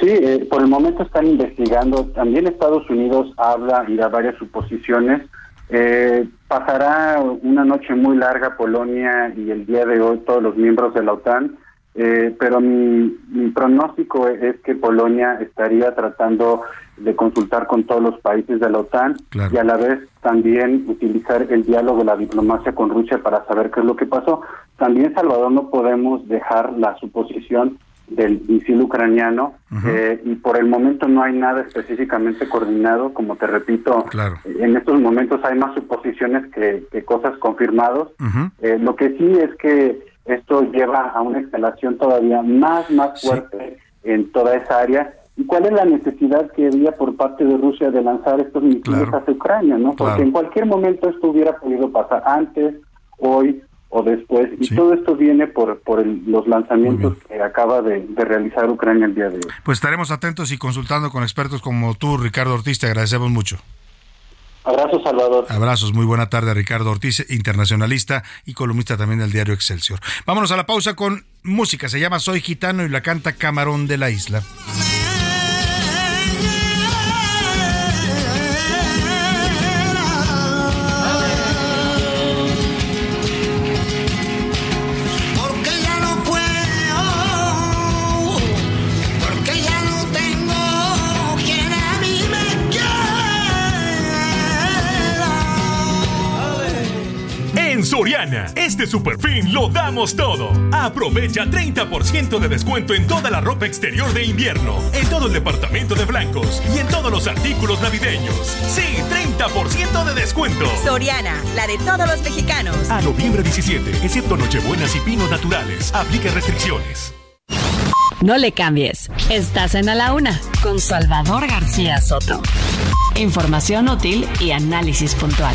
Sí, por el momento están investigando. También Estados Unidos habla y da varias suposiciones eh, pasará una noche muy larga Polonia y el día de hoy todos los miembros de la OTAN, eh, pero mi, pronóstico es que Polonia estaría tratando de consultar con todos los países de la OTAN y a la vez también utilizar el diálogo, la diplomacia con Rusia para saber qué es lo que pasó. También, Salvador, no podemos dejar la suposición del misil ucraniano eh, y por el momento no hay nada específicamente coordinado, como te repito, en estos momentos hay más suposiciones que, cosas confirmadas. Eh, lo que sí es que esto lleva a una escalación todavía más, más fuerte en toda esa área. ¿Y cuál es la necesidad que había por parte de Rusia de lanzar estos misiles hacia Ucrania? no Porque en cualquier momento esto hubiera podido pasar antes, hoy o después. Y todo esto viene por, por los lanzamientos que acaba de, realizar Ucrania el día de hoy. Pues estaremos atentos y consultando con expertos como tú, Ricardo Ortiz. Te agradecemos mucho. Abrazos, Salvador. Abrazos, muy buena tarde, Ricardo Ortiz, internacionalista y columnista también del diario Excelsior. Vámonos a la pausa con música. Se llama Soy Gitano y la canta Camarón de la Isla. Soriana, este super fin lo damos todo. Aprovecha 30% de descuento en toda la ropa exterior de invierno, en todo el departamento de blancos y en todos los artículos navideños. Sí, 30% de descuento. Soriana, la de todos los mexicanos. A noviembre 17, excepto Nochebuenas y Pinos Naturales. Aplique restricciones. No le cambies. Estás en A la Una con Salvador García Soto. Información útil y análisis puntual.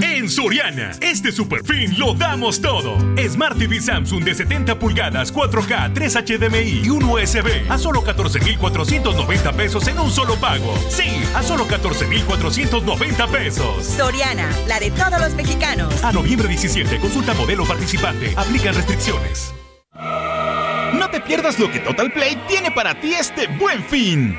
En Soriana, este super fin lo damos todo. Smart TV Samsung de 70 pulgadas, 4K, 3 HDMI y un USB a solo 14,490 pesos en un solo pago. Sí, a solo 14,490 pesos. Soriana, la de todos los mexicanos. A noviembre 17, consulta modelo participante. Aplican restricciones. No te pierdas lo que Total Play tiene para ti este buen fin.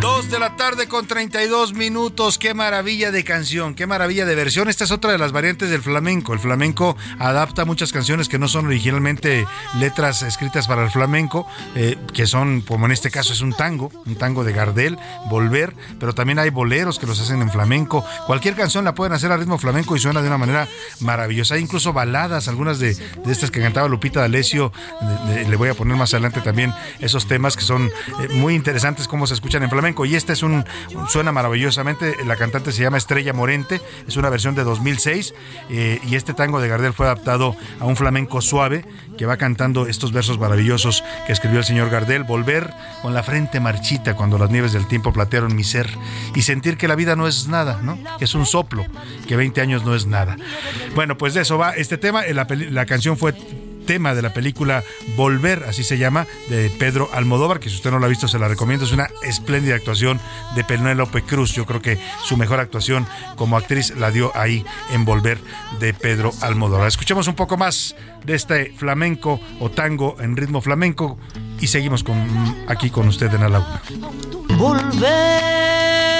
Dos de la tarde con 32 minutos. Qué maravilla de canción, qué maravilla de versión. Esta es otra de las variantes del flamenco. El flamenco adapta muchas canciones que no son originalmente letras escritas para el flamenco, eh, que son, como en este caso, es un tango, un tango de Gardel, Volver, pero también hay boleros que los hacen en flamenco. Cualquier canción la pueden hacer a ritmo flamenco y suena de una manera maravillosa. Hay incluso baladas, algunas de, estas que cantaba Lupita D'Alessio. De- de- le voy a poner más adelante también esos temas que son eh, muy interesantes cómo se escuchan en flamenco. Y este es un, suena maravillosamente. La cantante se llama Estrella Morente, es una versión de 2006. eh, y este tango de Gardel fue adaptado a un flamenco suave que va cantando estos versos maravillosos que escribió el señor Gardel. Volver con la frente marchita cuando las nieves del tiempo platearon mi ser y sentir que la vida no es nada, ¿no? Que es un soplo, que 20 años no es nada. Bueno, pues de eso va este tema. Peli- la canción fue tema de la película Volver, así se llama, de Pedro Almodóvar, que si usted no la ha visto se la recomiendo, es una espléndida actuación de Penélope Cruz, yo creo que su mejor actuación como actriz la dio ahí en Volver de Pedro Almodóvar. Escuchemos un poco más de este flamenco o tango en ritmo flamenco y seguimos con, aquí con usted en la. Volver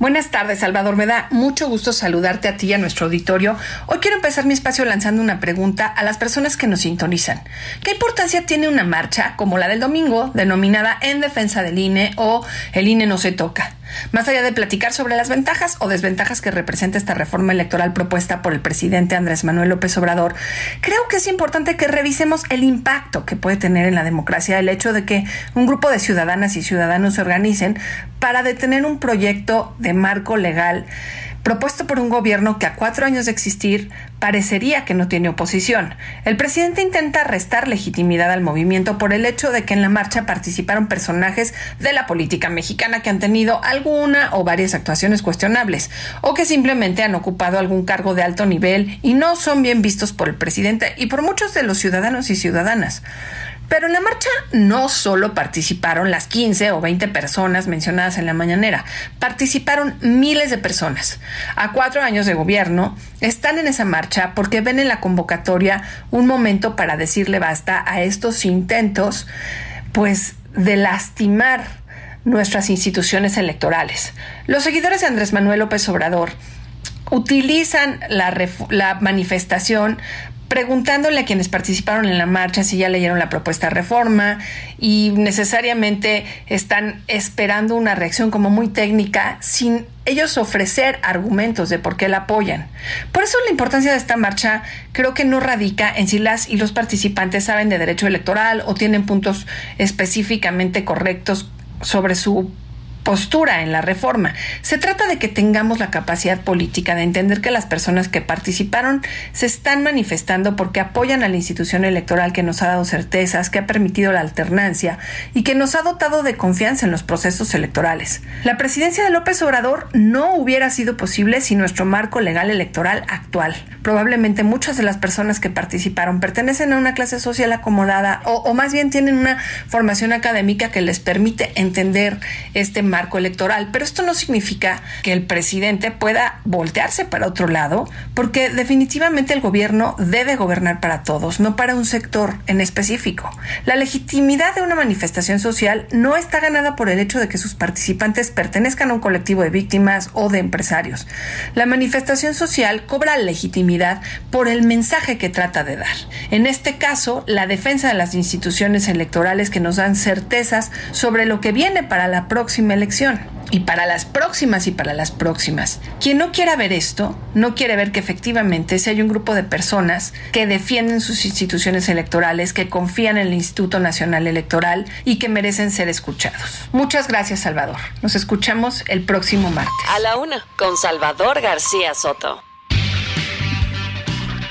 Buenas tardes, Salvador. Me da mucho gusto saludarte a ti y a nuestro auditorio. Hoy quiero empezar mi espacio lanzando una pregunta a las personas que nos sintonizan. ¿Qué importancia tiene una marcha como la del domingo, denominada En Defensa del INE o El INE no se toca? Más allá de platicar sobre las ventajas o desventajas que representa esta reforma electoral propuesta por el presidente Andrés Manuel López Obrador, creo que es importante que revisemos el impacto que puede tener en la democracia el hecho de que un grupo de ciudadanas y ciudadanos se organicen para detener un proyecto de marco legal propuesto por un gobierno que a cuatro años de existir parecería que no tiene oposición. El presidente intenta restar legitimidad al movimiento por el hecho de que en la marcha participaron personajes de la política mexicana que han tenido alguna o varias actuaciones cuestionables o que simplemente han ocupado algún cargo de alto nivel y no son bien vistos por el presidente y por muchos de los ciudadanos y ciudadanas. Pero en la marcha no solo participaron las 15 o 20 personas mencionadas en la mañanera, participaron miles de personas. A cuatro años de gobierno están en esa marcha porque ven en la convocatoria un momento para decirle basta a estos intentos, pues, de lastimar nuestras instituciones electorales. Los seguidores de Andrés Manuel López Obrador utilizan la, la manifestación preguntándole a quienes participaron en la marcha si ya leyeron la propuesta de reforma y necesariamente están esperando una reacción como muy técnica sin ellos ofrecer argumentos de por qué la apoyan. Por eso la importancia de esta marcha creo que no radica en si las y los participantes saben de derecho electoral o tienen puntos específicamente correctos sobre su postura en la reforma. Se trata de que tengamos la capacidad política de entender que las personas que participaron se están manifestando porque apoyan a la institución electoral que nos ha dado certezas, que ha permitido la alternancia y que nos ha dotado de confianza en los procesos electorales. La presidencia de López Obrador no hubiera sido posible sin nuestro marco legal electoral actual. Probablemente muchas de las personas que participaron pertenecen a una clase social acomodada o, más bien tienen una formación académica que les permite entender este marco electoral. Pero esto no significa que el presidente pueda voltearse para otro lado, porque definitivamente el gobierno debe gobernar para todos, no para un sector en específico. La legitimidad de una manifestación social no está ganada por el hecho de que sus participantes pertenezcan a un colectivo de víctimas o de empresarios. La manifestación social cobra legitimidad por el mensaje que trata de dar. En este caso, la defensa de las instituciones electorales que nos dan certezas sobre lo que viene para la próxima elección y para las próximas y para las próximas. Quien no quiera ver esto, no quiere ver que efectivamente si hay un grupo de personas que defienden sus instituciones electorales, que confían en el Instituto Nacional Electoral y que merecen ser escuchados. Muchas gracias, Salvador. Nos escuchamos el próximo martes. A la una, con Salvador García Soto.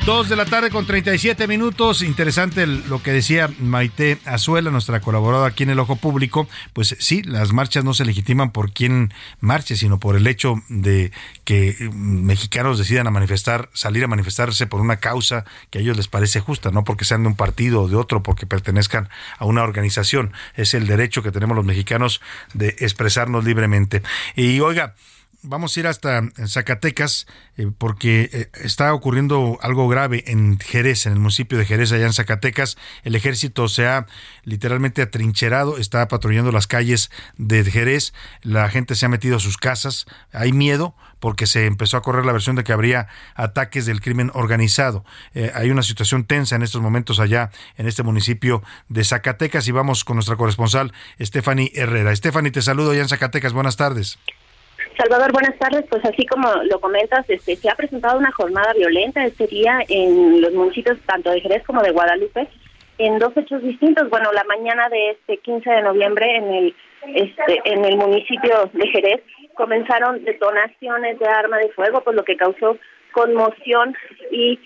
Dos de la tarde con 37 minutos. Interesante lo que decía Maite Azuela, nuestra colaboradora aquí en el Ojo Público. Pues sí, las marchas no se legitiman por quien marche, sino por el hecho de que mexicanos decidan a manifestar, salir a manifestarse por una causa que a ellos les parece justa, no porque sean de un partido o de otro, porque pertenezcan a una organización. Es el derecho que tenemos los mexicanos de expresarnos libremente. Y oiga, vamos a ir hasta Zacatecas eh, porque eh, está ocurriendo algo grave en Jerez, en el municipio de Jerez, allá en Zacatecas. El ejército se ha literalmente atrincherado, está patrullando las calles de Jerez, la gente se ha metido a sus casas, hay miedo porque se empezó a correr la versión de que habría ataques del crimen organizado. Eh, hay una situación tensa en estos momentos allá en este municipio de Zacatecas y vamos con nuestra corresponsal Stephanie Herrera. Stephanie, te saludo allá en Zacatecas, buenas tardes. Salvador, buenas tardes. Pues así como lo comentas, este, se ha presentado una jornada violenta este día en los municipios tanto de Jerez como de Guadalupe en dos hechos distintos. Bueno, la mañana de este 15 de noviembre en el este, en el municipio de Jerez comenzaron detonaciones de arma de fuego, pues lo que causó conmoción y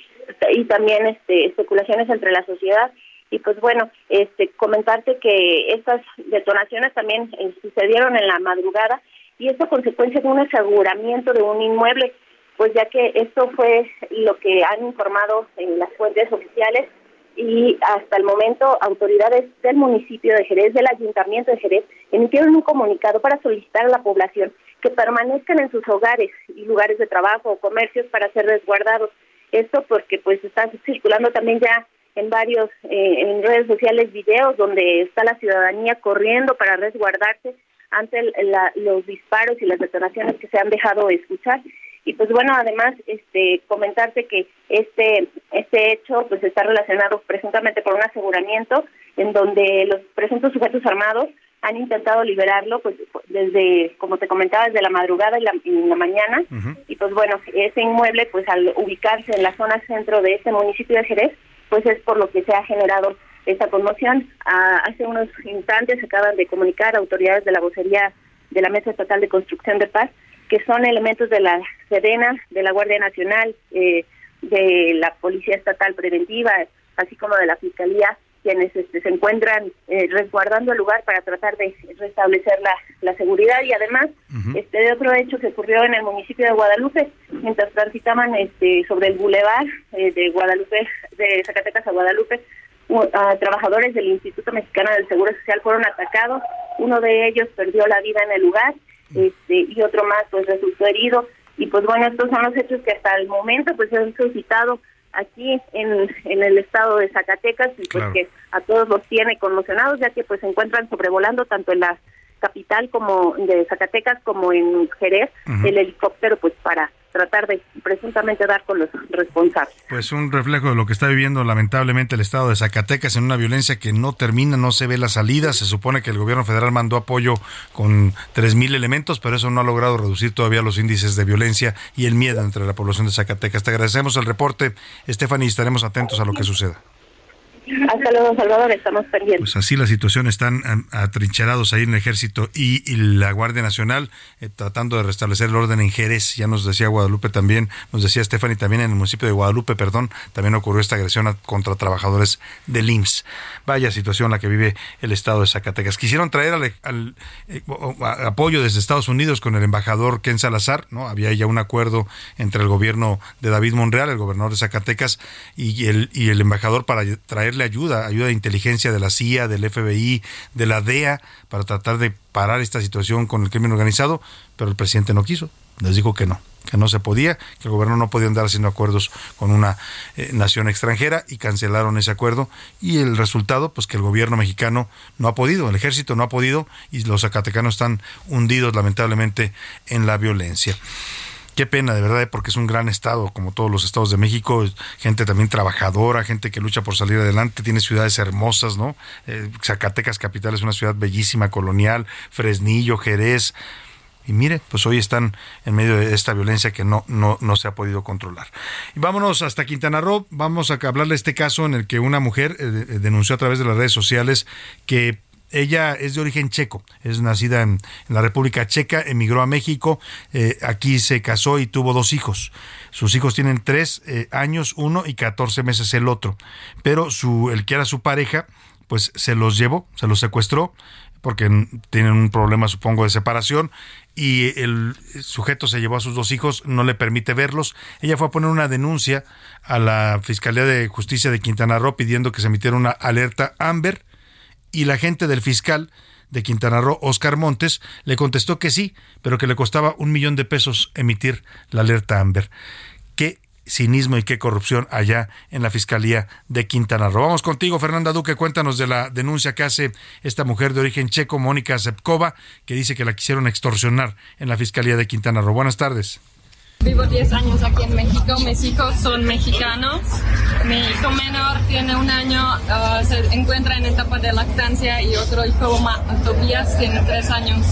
y también este especulaciones entre la sociedad y pues bueno, este comentarte que estas detonaciones también eh, sucedieron en la madrugada y esto consecuencia de un aseguramiento de un inmueble, pues ya que esto fue lo que han informado en las fuentes oficiales y hasta el momento autoridades del municipio de Jerez, del ayuntamiento de Jerez, emitieron un comunicado para solicitar a la población que permanezcan en sus hogares y lugares de trabajo o comercios para ser resguardados. Esto porque pues están circulando también ya en varios eh, en redes sociales videos donde está la ciudadanía corriendo para resguardarse ante los disparos y las detonaciones que se han dejado escuchar. Y pues bueno además este comentarte que este este hecho pues está relacionado presuntamente con un aseguramiento en donde los presuntos sujetos armados han intentado liberarlo pues desde como te comentaba desde la madrugada y la, la mañana. Y pues bueno ese inmueble pues al ubicarse en la zona centro de este municipio de Jerez pues es por lo que se ha generado esta conmoción. Ah, hace unos instantes acaban de comunicar autoridades de la vocería de la Mesa Estatal de Construcción de Paz que son elementos de la Sedena, de la Guardia Nacional, eh, de la Policía Estatal Preventiva, así como de la Fiscalía, quienes este, se encuentran eh, resguardando el lugar para tratar de restablecer la, la seguridad y además este de otro hecho que ocurrió en el municipio de Guadalupe mientras transitaban este sobre el bulevar eh, de Guadalupe de Zacatecas a Guadalupe trabajadores del Instituto Mexicano del Seguro Social fueron atacados, uno de ellos perdió la vida en el lugar este, y otro más pues resultó herido. Y pues bueno estos son los hechos que hasta el momento pues se han suscitado aquí en, en el estado de Zacatecas y pues que a todos los tiene conmocionados ya que pues se encuentran sobrevolando tanto en la capital como de Zacatecas como en Jerez el helicóptero pues para tratar de presuntamente dar con los responsables. Pues un reflejo de lo que está viviendo lamentablemente el estado de Zacatecas en una violencia que no termina, no se ve la salida. Se supone que el gobierno federal mandó apoyo con 3.000 elementos, pero eso no ha logrado reducir todavía los índices de violencia y el miedo entre la población de Zacatecas. Te agradecemos el reporte, Stephanie, y estaremos atentos a lo que suceda. Hasta luego, Salvador, estamos pendientes. Pues así la situación, están atrincherados ahí en el ejército y, la Guardia Nacional eh, tratando de restablecer el orden en Jerez, ya nos decía Guadalupe también, nos decía Stephanie también en el municipio de Guadalupe, perdón, también ocurrió esta agresión contra trabajadores del IMSS. Vaya situación la que vive el estado de Zacatecas. Quisieron traer al, eh, apoyo desde Estados Unidos con el embajador Ken Salazar, ¿no? Había ya un acuerdo entre el gobierno de David Monreal, el gobernador de Zacatecas, y el, y el embajador para traerle ayuda, ayuda de inteligencia de la CIA, del FBI, de la DEA, para tratar de parar esta situación con el crimen organizado, pero el presidente no quiso, les dijo que no, que no se podía, que el gobierno no podía andar haciendo acuerdos con una eh, nación extranjera y cancelaron ese acuerdo y el resultado pues que el gobierno mexicano no ha podido, el ejército no ha podido y los zacatecanos están hundidos lamentablemente en la violencia. Qué pena, de verdad, porque es un gran estado, como todos los estados de México, gente también trabajadora, gente que lucha por salir adelante, tiene ciudades hermosas, ¿no? Eh, Zacatecas Capital es una ciudad bellísima, colonial, Fresnillo, Jerez. Y mire, pues hoy están en medio de esta violencia que no, no, no se ha podido controlar. Y vámonos hasta Quintana Roo, vamos a hablarle de este caso en el que una mujer eh, denunció a través de las redes sociales que ella es de origen checo, es nacida en, la República Checa, emigró a México, eh, aquí se casó y tuvo dos hijos. Sus hijos tienen tres eh, años uno y catorce meses el otro, pero su, el que era su pareja, pues se los llevó, se los secuestró, porque tienen un problema, supongo, de separación, y el sujeto se llevó a sus dos hijos, no le permite verlos. Ella fue a poner una denuncia a la Fiscalía de Justicia de Quintana Roo pidiendo que se emitiera una alerta Amber y la gente del fiscal de Quintana Roo, Oscar Montes, le contestó que sí, pero que le costaba un millón de pesos emitir la alerta Amber. Qué cinismo y qué corrupción allá en la Fiscalía de Quintana Roo. Vamos contigo, Fernanda Duque, cuéntanos de la denuncia que hace esta mujer de origen checo, Mónica Zepkova, que dice que la quisieron extorsionar en la Fiscalía de Quintana Roo. Buenas tardes. Vivo 10 años aquí en México, mis hijos son mexicanos. Mi hijo menor tiene un año, uh, se encuentra en etapa de lactancia y otro hijo, Tobias, tiene 3 años.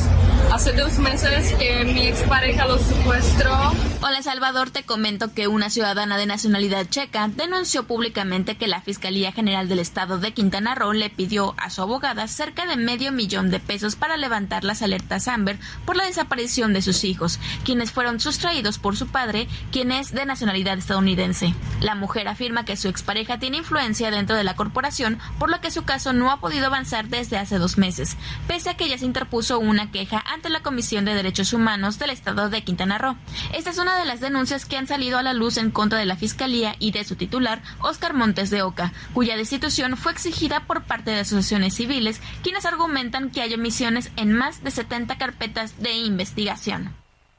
Hace dos meses que mi expareja lo secuestró. Hola Salvador, te comento que una ciudadana de nacionalidad checa denunció públicamente que la Fiscalía General del Estado de Quintana Roo le pidió a su abogada cerca de medio millón de pesos para levantar las alertas Amber por la desaparición de sus hijos, quienes fueron sustraídos por su padre, quien es de nacionalidad estadounidense. La mujer afirma que su expareja tiene influencia dentro de la corporación, por lo que su caso no ha podido avanzar desde hace dos meses, pese a que ella se interpuso una queja ante la Comisión de Derechos Humanos del Estado de Quintana Roo. Esta es una de las denuncias que han salido a la luz en contra de la Fiscalía y de su titular, Oscar Montes de Oca, cuya destitución fue exigida por parte de asociaciones civiles, quienes argumentan que hay omisiones en más de 70 carpetas de investigación.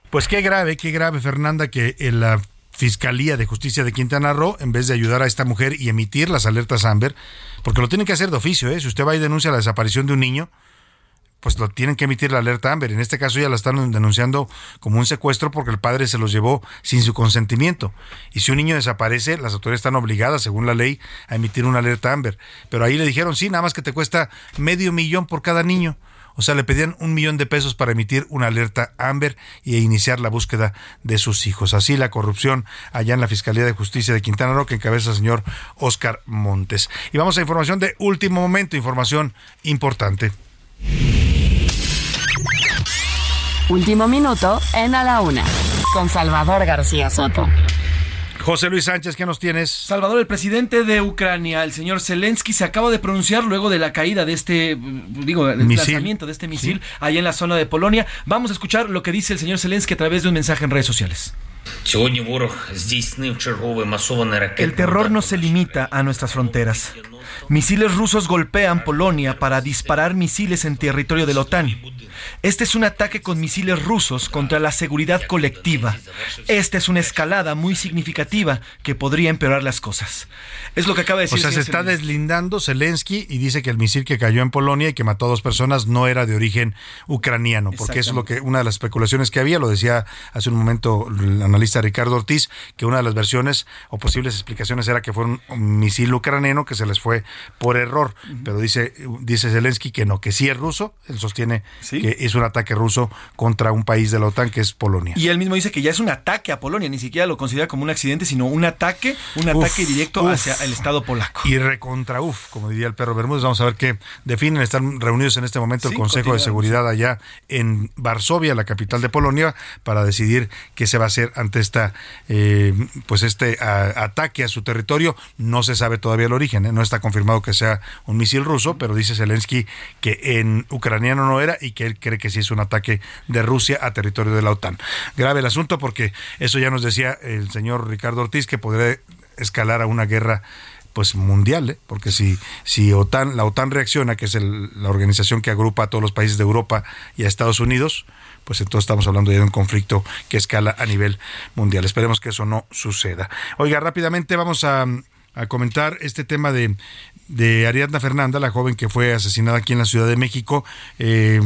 Pues qué grave, qué grave, Fernanda, que la Fiscalía de Justicia de Quintana Roo, en vez de ayudar a esta mujer y emitir las alertas Amber, porque lo tienen que hacer de oficio, ¿eh? Si usted va y denuncia la desaparición de un niño, pues lo tienen que emitir la alerta Amber. En este caso ya la están denunciando como un secuestro porque el padre se los llevó sin su consentimiento. Y si un niño desaparece, las autoridades están obligadas, según la ley, a emitir una alerta Amber. Pero ahí le dijeron, sí, nada más que te cuesta medio millón por cada niño. O sea, le pedían un millón de pesos para emitir una alerta Amber e iniciar la búsqueda de sus hijos. Así la corrupción allá en la Fiscalía de Justicia de Quintana Roo que encabeza el señor Oscar Montes. Y vamos a información de último momento, información importante. Último minuto en A la Una, con Salvador García Soto. José Luis Sánchez, ¿qué nos tienes? Salvador, el presidente de Ucrania, el señor Zelensky, se acaba de pronunciar luego de la caída de este, digo, del lanzamiento de este misil ahí en la zona de Polonia. Vamos a escuchar lo que dice el señor Zelensky a través de un mensaje en redes sociales. El terror no se limita a nuestras fronteras. Misiles rusos golpean Polonia para disparar misiles en territorio de la OTAN. Este es un ataque con misiles rusos contra la seguridad colectiva. Esta es una escalada muy significativa que podría empeorar las cosas. Es lo que acaba de decir. O sea, se está deslindando Zelensky y dice que el misil que cayó en Polonia y que mató a dos personas no era de origen ucraniano, porque es lo que una de las especulaciones que había, lo decía hace un momento la analista Ricardo Ortiz, que una de las versiones o posibles explicaciones era que fue un, misil ucraniano que se les fue por error. Pero dice, dice Zelensky que no, que sí es ruso. Él sostiene que es un ataque ruso contra un país de la OTAN que es Polonia. Y él mismo dice que ya es un ataque a Polonia, ni siquiera lo considera como un accidente, sino un ataque, un ataque directo hacia el Estado polaco. Y recontra uf, como diría el perro Bermúdez. Vamos a ver qué definen. Están reunidos en este momento el Consejo de Seguridad allá en Varsovia, la capital de Polonia, para decidir qué se va a hacer ante esta, eh, pues este ataque a su territorio. No se sabe todavía el origen, ¿eh? no está confirmado que sea un misil ruso, pero dice Zelensky que en ucraniano no era y que él cree que sí es un ataque de Rusia a territorio de la OTAN. Grave el asunto porque eso ya nos decía el señor Ricardo Ortiz que podría escalar a una guerra pues mundial, ¿eh? porque si, si OTAN, la OTAN reacciona, que es la organización que agrupa a todos los países de Europa y a Estados Unidos, pues entonces estamos hablando ya de un conflicto que escala a nivel mundial. Esperemos que eso no suceda. Oiga, rápidamente vamos a, comentar este tema de, de Ariadna Fernanda, la joven que fue asesinada aquí en la Ciudad de México. Eh,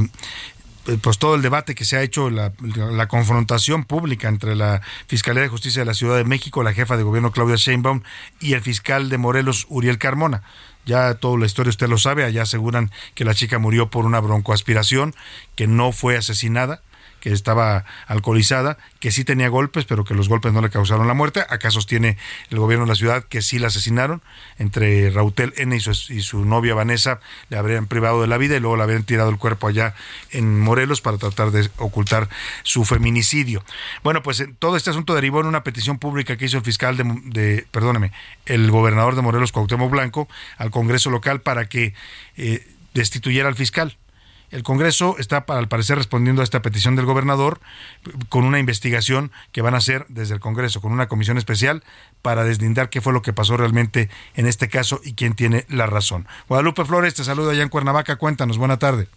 pues todo el debate que se ha hecho, la, la, confrontación pública entre la Fiscalía de Justicia de la Ciudad de México, la jefa de gobierno Claudia Sheinbaum y el fiscal de Morelos Uriel Carmona. Ya toda la historia usted lo sabe, allá aseguran que la chica murió por una broncoaspiración, que no fue asesinada que estaba alcoholizada, que sí tenía golpes, pero que los golpes no le causaron la muerte. Acá sostiene el gobierno de la ciudad que sí la asesinaron. Entre Rautel N y su, novia Vanessa le habrían privado de la vida y luego le habrían tirado el cuerpo allá en Morelos para tratar de ocultar su feminicidio. Bueno, pues todo este asunto derivó en una petición pública que hizo el fiscal de, de perdóneme, el gobernador de Morelos, Cuauhtémoc Blanco, al Congreso local para que eh, destituyera al fiscal. El Congreso está, al parecer, respondiendo a esta petición del gobernador con una investigación que van a hacer desde el Congreso, con una comisión especial para deslindar qué fue lo que pasó realmente en este caso y quién tiene la razón. Guadalupe Flores, te saludo allá en Cuernavaca. Cuéntanos, buena tarde.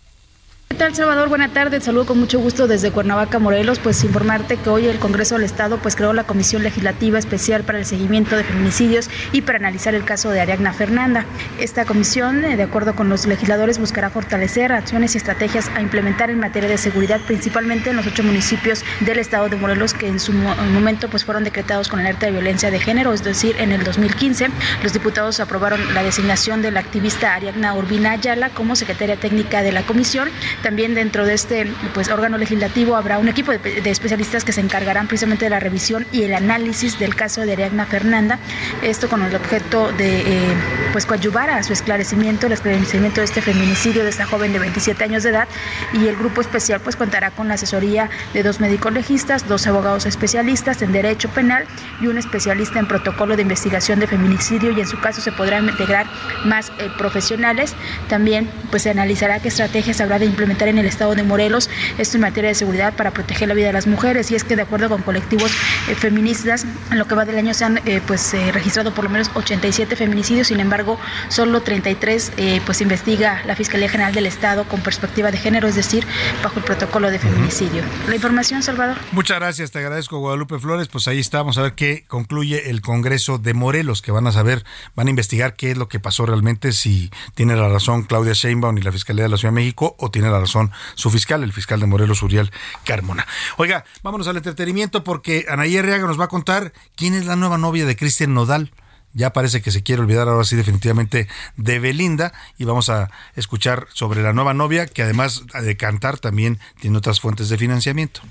¿Qué tal, Salvador? Buena tarde. saludo con mucho gusto desde Cuernavaca, Morelos. Pues informarte que hoy el Congreso del Estado pues creó la Comisión Legislativa Especial para el Seguimiento de Feminicidios y para analizar el caso de Ariadna Fernanda. Esta comisión, eh, de acuerdo con los legisladores, buscará fortalecer acciones y estrategias a implementar en materia de seguridad, principalmente en los ocho municipios del Estado de Morelos que en su momento pues fueron decretados con alerta de violencia de género, es decir, en el 2015. Los diputados aprobaron la designación de la activista Ariadna Urbina Ayala como secretaria técnica de la comisión también dentro de este pues, órgano legislativo habrá un equipo de, especialistas que se encargarán precisamente de la revisión y el análisis del caso de Ariadna Fernanda. Esto con el objeto de eh, pues coadyuvar a su esclarecimiento, el esclarecimiento de este feminicidio de esta joven de 27 años de edad. Y el grupo especial pues contará con la asesoría de dos médicos legistas, dos abogados especialistas en derecho penal y un especialista en protocolo de investigación de feminicidio y en su caso se podrán integrar más eh, profesionales. También pues se analizará qué estrategias habrá de implementar en el estado de Morelos, esto en materia de seguridad para proteger la vida de las mujeres. Y es que de acuerdo con colectivos eh, feministas, en lo que va del año se han eh, pues eh, registrado por lo menos 87 feminicidios, sin embargo, solo 33 pues investiga la Fiscalía General del Estado con perspectiva de género, es decir, bajo el protocolo de feminicidio. La información, Salvador. Muchas gracias, te agradezco Guadalupe Flores. Pues ahí estamos a ver qué concluye el Congreso de Morelos, que van a saber, van a investigar qué es lo que pasó realmente, si tiene la razón Claudia Sheinbaum y la Fiscalía de la Ciudad de México o tiene la razón su fiscal, el fiscal de Morelos, Uriel Carmona. Oiga, vámonos al entretenimiento porque Anaí Arriaga nos va a contar quién es la nueva novia de Cristian Nodal ya parece que se quiere olvidar ahora sí definitivamente de Belinda y vamos a escuchar sobre la nueva novia que además de cantar también tiene otras fuentes de financiamiento.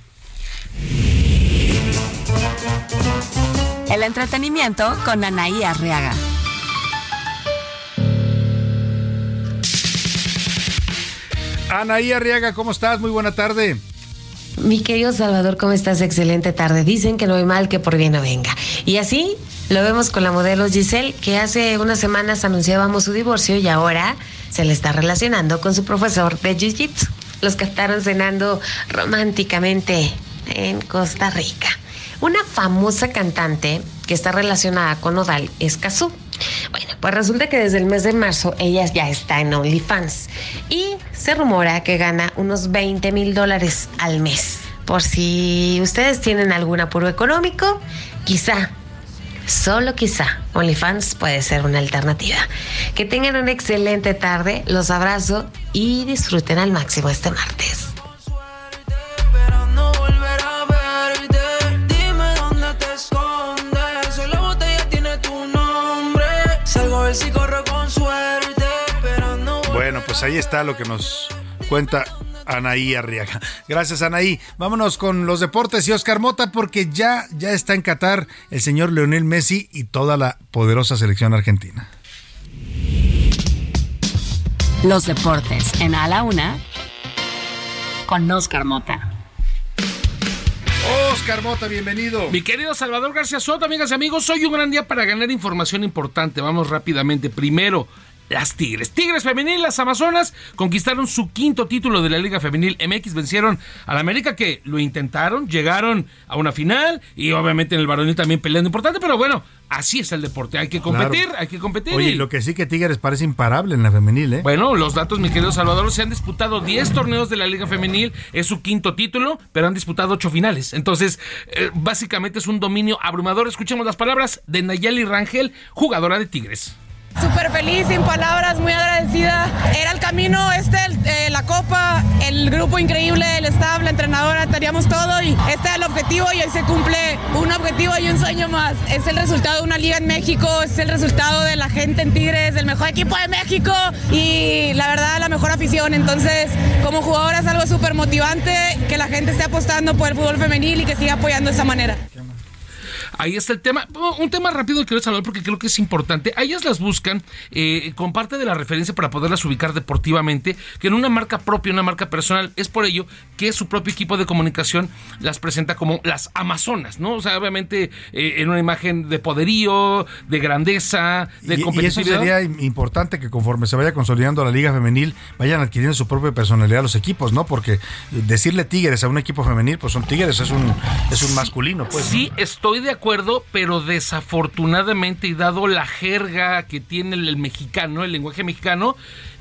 El entretenimiento con Anaí Arriaga. Anaí Arriaga, ¿cómo estás? Muy buena tarde. Mi querido Salvador, ¿cómo estás? Excelente tarde. Dicen que no hay mal que por bien no venga. Y así lo vemos con la modelo Giselle, que hace unas semanas anunciábamos su divorcio y ahora se le está relacionando con su profesor de Jiu-Jitsu. Los captaron cenando románticamente en Costa Rica. Una famosa cantante que está relacionada con Odal es Kazú. Bueno, pues resulta que desde el mes de marzo ella ya está en OnlyFans y se rumora que gana unos 20 mil dólares al mes. Por si ustedes tienen algún apuro económico, quizá, solo quizá, OnlyFans puede ser una alternativa. Que tengan una excelente tarde, los abrazo y disfruten al máximo este martes. Pues ahí está lo que nos cuenta Anaí Arriaga. Gracias, Anaí. Vámonos con los deportes y Oscar Mota, porque ya, ya está en Qatar el señor Leonel Messi y toda la poderosa selección argentina. Los deportes en A la Una con Oscar Mota. Oscar Mota, bienvenido. Mi querido Salvador García Soto, amigas y amigos, hoy un gran día para ganar información importante. Vamos rápidamente. Primero, las Tigres. Tigres Femenil, las Amazonas, conquistaron su quinto título de la Liga Femenil MX, vencieron al América que lo intentaron, llegaron a una final y obviamente en el varonil también peleando importante, pero bueno, así es el deporte, hay que competir, Claro. hay que competir. Oye, y- lo que sí que Tigres parece imparable en la femenil, ¿eh? Bueno, los datos, mi querido Salvador, se han disputado 10 torneos de la Liga Femenil, es su quinto título, pero han disputado 8 finales. Entonces, eh, básicamente es un dominio abrumador. Escuchemos las palabras de Nayeli Rangel, jugadora de Tigres. Súper feliz, sin palabras, muy agradecida. Era el camino, este, el- eh, la copa, el grupo increíble, el staff, la entrenadora, teníamos todo y este es el objetivo y hoy se cumple un objetivo y un sueño más. Es el resultado de una liga en México, es el resultado de la gente en Tigres, del mejor equipo de México y la verdad la mejor afición. Entonces, como jugadora es algo súper motivante que la gente esté apostando por el fútbol femenil y que siga apoyando de esa manera. Ahí está el tema. Un tema rápido que quiero saludar porque creo que es importante. A ellas las buscan eh, con parte de la referencia para poderlas ubicar deportivamente, que en una marca propia, una marca personal. Es por ello que su propio equipo de comunicación las presenta como las Amazonas, ¿no? O sea, obviamente eh, en una imagen de poderío, de grandeza, de Y- y, eso competitividad. sería im- importante que conforme se vaya consolidando la liga femenil, vayan adquiriendo su propia personalidad los equipos, ¿no? Porque decirle tigres a un equipo femenil, pues son tigres, es un, es un masculino, pues. Sí, estoy de acuerdo, pero desafortunadamente y dado la jerga que tiene el, el mexicano, el lenguaje mexicano,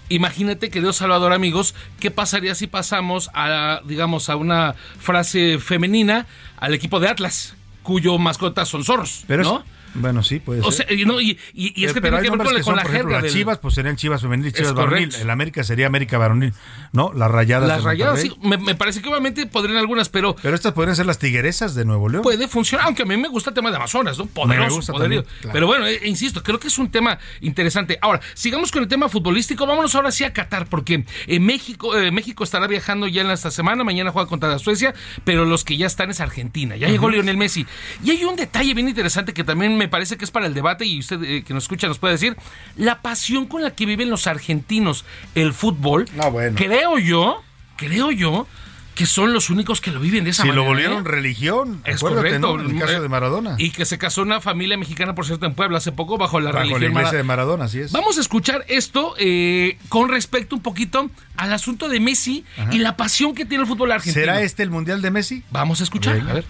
imagínate, querido Salvador, amigos, ¿qué pasaría si pasamos a, digamos, a una frase femenina al equipo de Atlas, cuyo mascota son zorros, Pero ¿no? es- bueno, sí, puede O ser. sea, y, no, y, y- y es que Pero tiene que ver con, la- que con son, la por ejemplo, jerga las del- Chivas, pues serían Chivas femenil y Chivas varonil. El América sería América varonil, ¿no? Las rayadas. Las rayadas, sí, me, me parece que obviamente podrían algunas, pero Pero estas podrían ser las tigueresas de Nuevo León. puede funcionar, aunque a mí me gusta el tema de Amazonas, ¿no? Poderoso, gusta poderío. también, claro. Pero bueno, eh, insisto, creo que es un tema interesante. Ahora, sigamos con el tema futbolístico, vámonos ahora sí a Qatar, porque en México, eh, México estará viajando ya en esta semana, mañana juega contra Suecia, pero los que ya están es Argentina. Ya llegó. Lionel Messi. Y hay un detalle bien interesante que también me parece que es para el debate y usted eh, que nos escucha nos puede decir, la pasión con la que viven los argentinos el fútbol. Creo yo, creo yo que son los únicos que lo viven de esa Si manera. lo volvieron ¿eh? religión, Es correcto. ¿no? En el caso de Maradona. Y que se casó una familia mexicana, por cierto, en Puebla hace poco, bajo la Bajo la religión iglesia Mara- de Maradona, así es. Vamos a escuchar esto eh, con respecto un poquito al asunto de Messi y la pasión que tiene el fútbol argentino. ¿Será este el Mundial de Messi? Vamos a escuchar, a ver.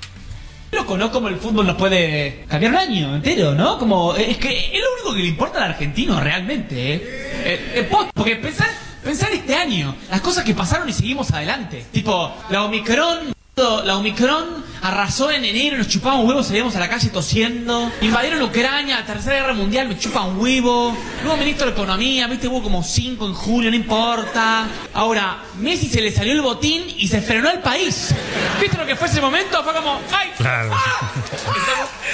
Loco, ¿no? Como el fútbol nos puede cambiar un año entero, ¿no? Como, es que es lo único que le importa al argentino realmente, ¿eh? Eh, eh, po- porque pensar, pensar este año, las cosas que pasaron y seguimos adelante. Tipo, la Omicron, la Omicron arrasó en enero, nos chupaban huevos, salíamos a la calle tosiendo. Invadieron Ucrania, la tercera guerra mundial, me chupan huevo. Nuevo ministro de Economía, viste, hubo como cinco en julio, no importa. Ahora, Messi se le salió el botín y se frenó el país. ¿Viste lo que fue ese momento? Fue como, ¡ay! Claro.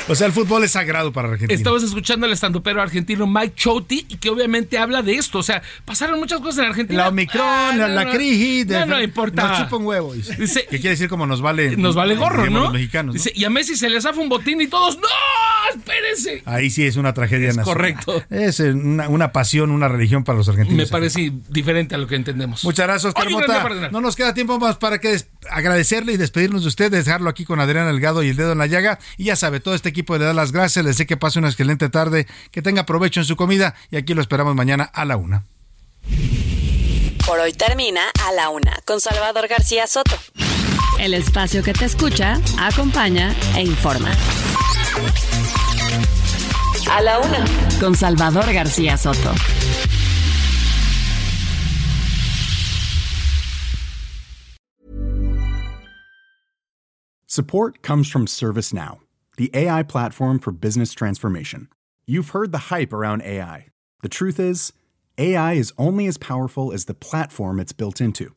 O sea, el fútbol es sagrado para Argentina. Estamos escuchando al estandupero argentino Mike Chouti y que obviamente habla de esto. O sea, pasaron muchas cosas en Argentina. La Omicron, Ah, la, no, la no. crisis. No, no importa. Nos chupa un huevo. Dice, que quiere decir como nos vale. Nos vale gorro, ¿no? Los mexicanos. ¿no? Dice, y a Messi se le zafa un botín y todos, ¡no! ¡Espérense! Ahí sí es una tragedia nacional. correcto. Es eh, una, una pasión, una religión para los argentinos. Me parece diferente a lo que entendemos. Muchas gracias, Oscar Oye, un gran día Mota. para cenar. No nos queda tiempo más para que agradecerle y despedirnos de usted, dejarlo aquí con Adrián Delgado y el dedo en la llaga. Y ya sabe, todo este equipo le da las gracias, le deseo que pase una excelente tarde, que tenga provecho en su comida y aquí lo esperamos mañana a la una. Por hoy termina A la Una con Salvador García Soto. El espacio que te escucha, acompaña e informa. A la Una. Con Salvador García Soto. Support comes from ServiceNow, the AI platform for business transformation. You've heard the hype around AI. The truth is, AI is only as powerful as the platform it's built into.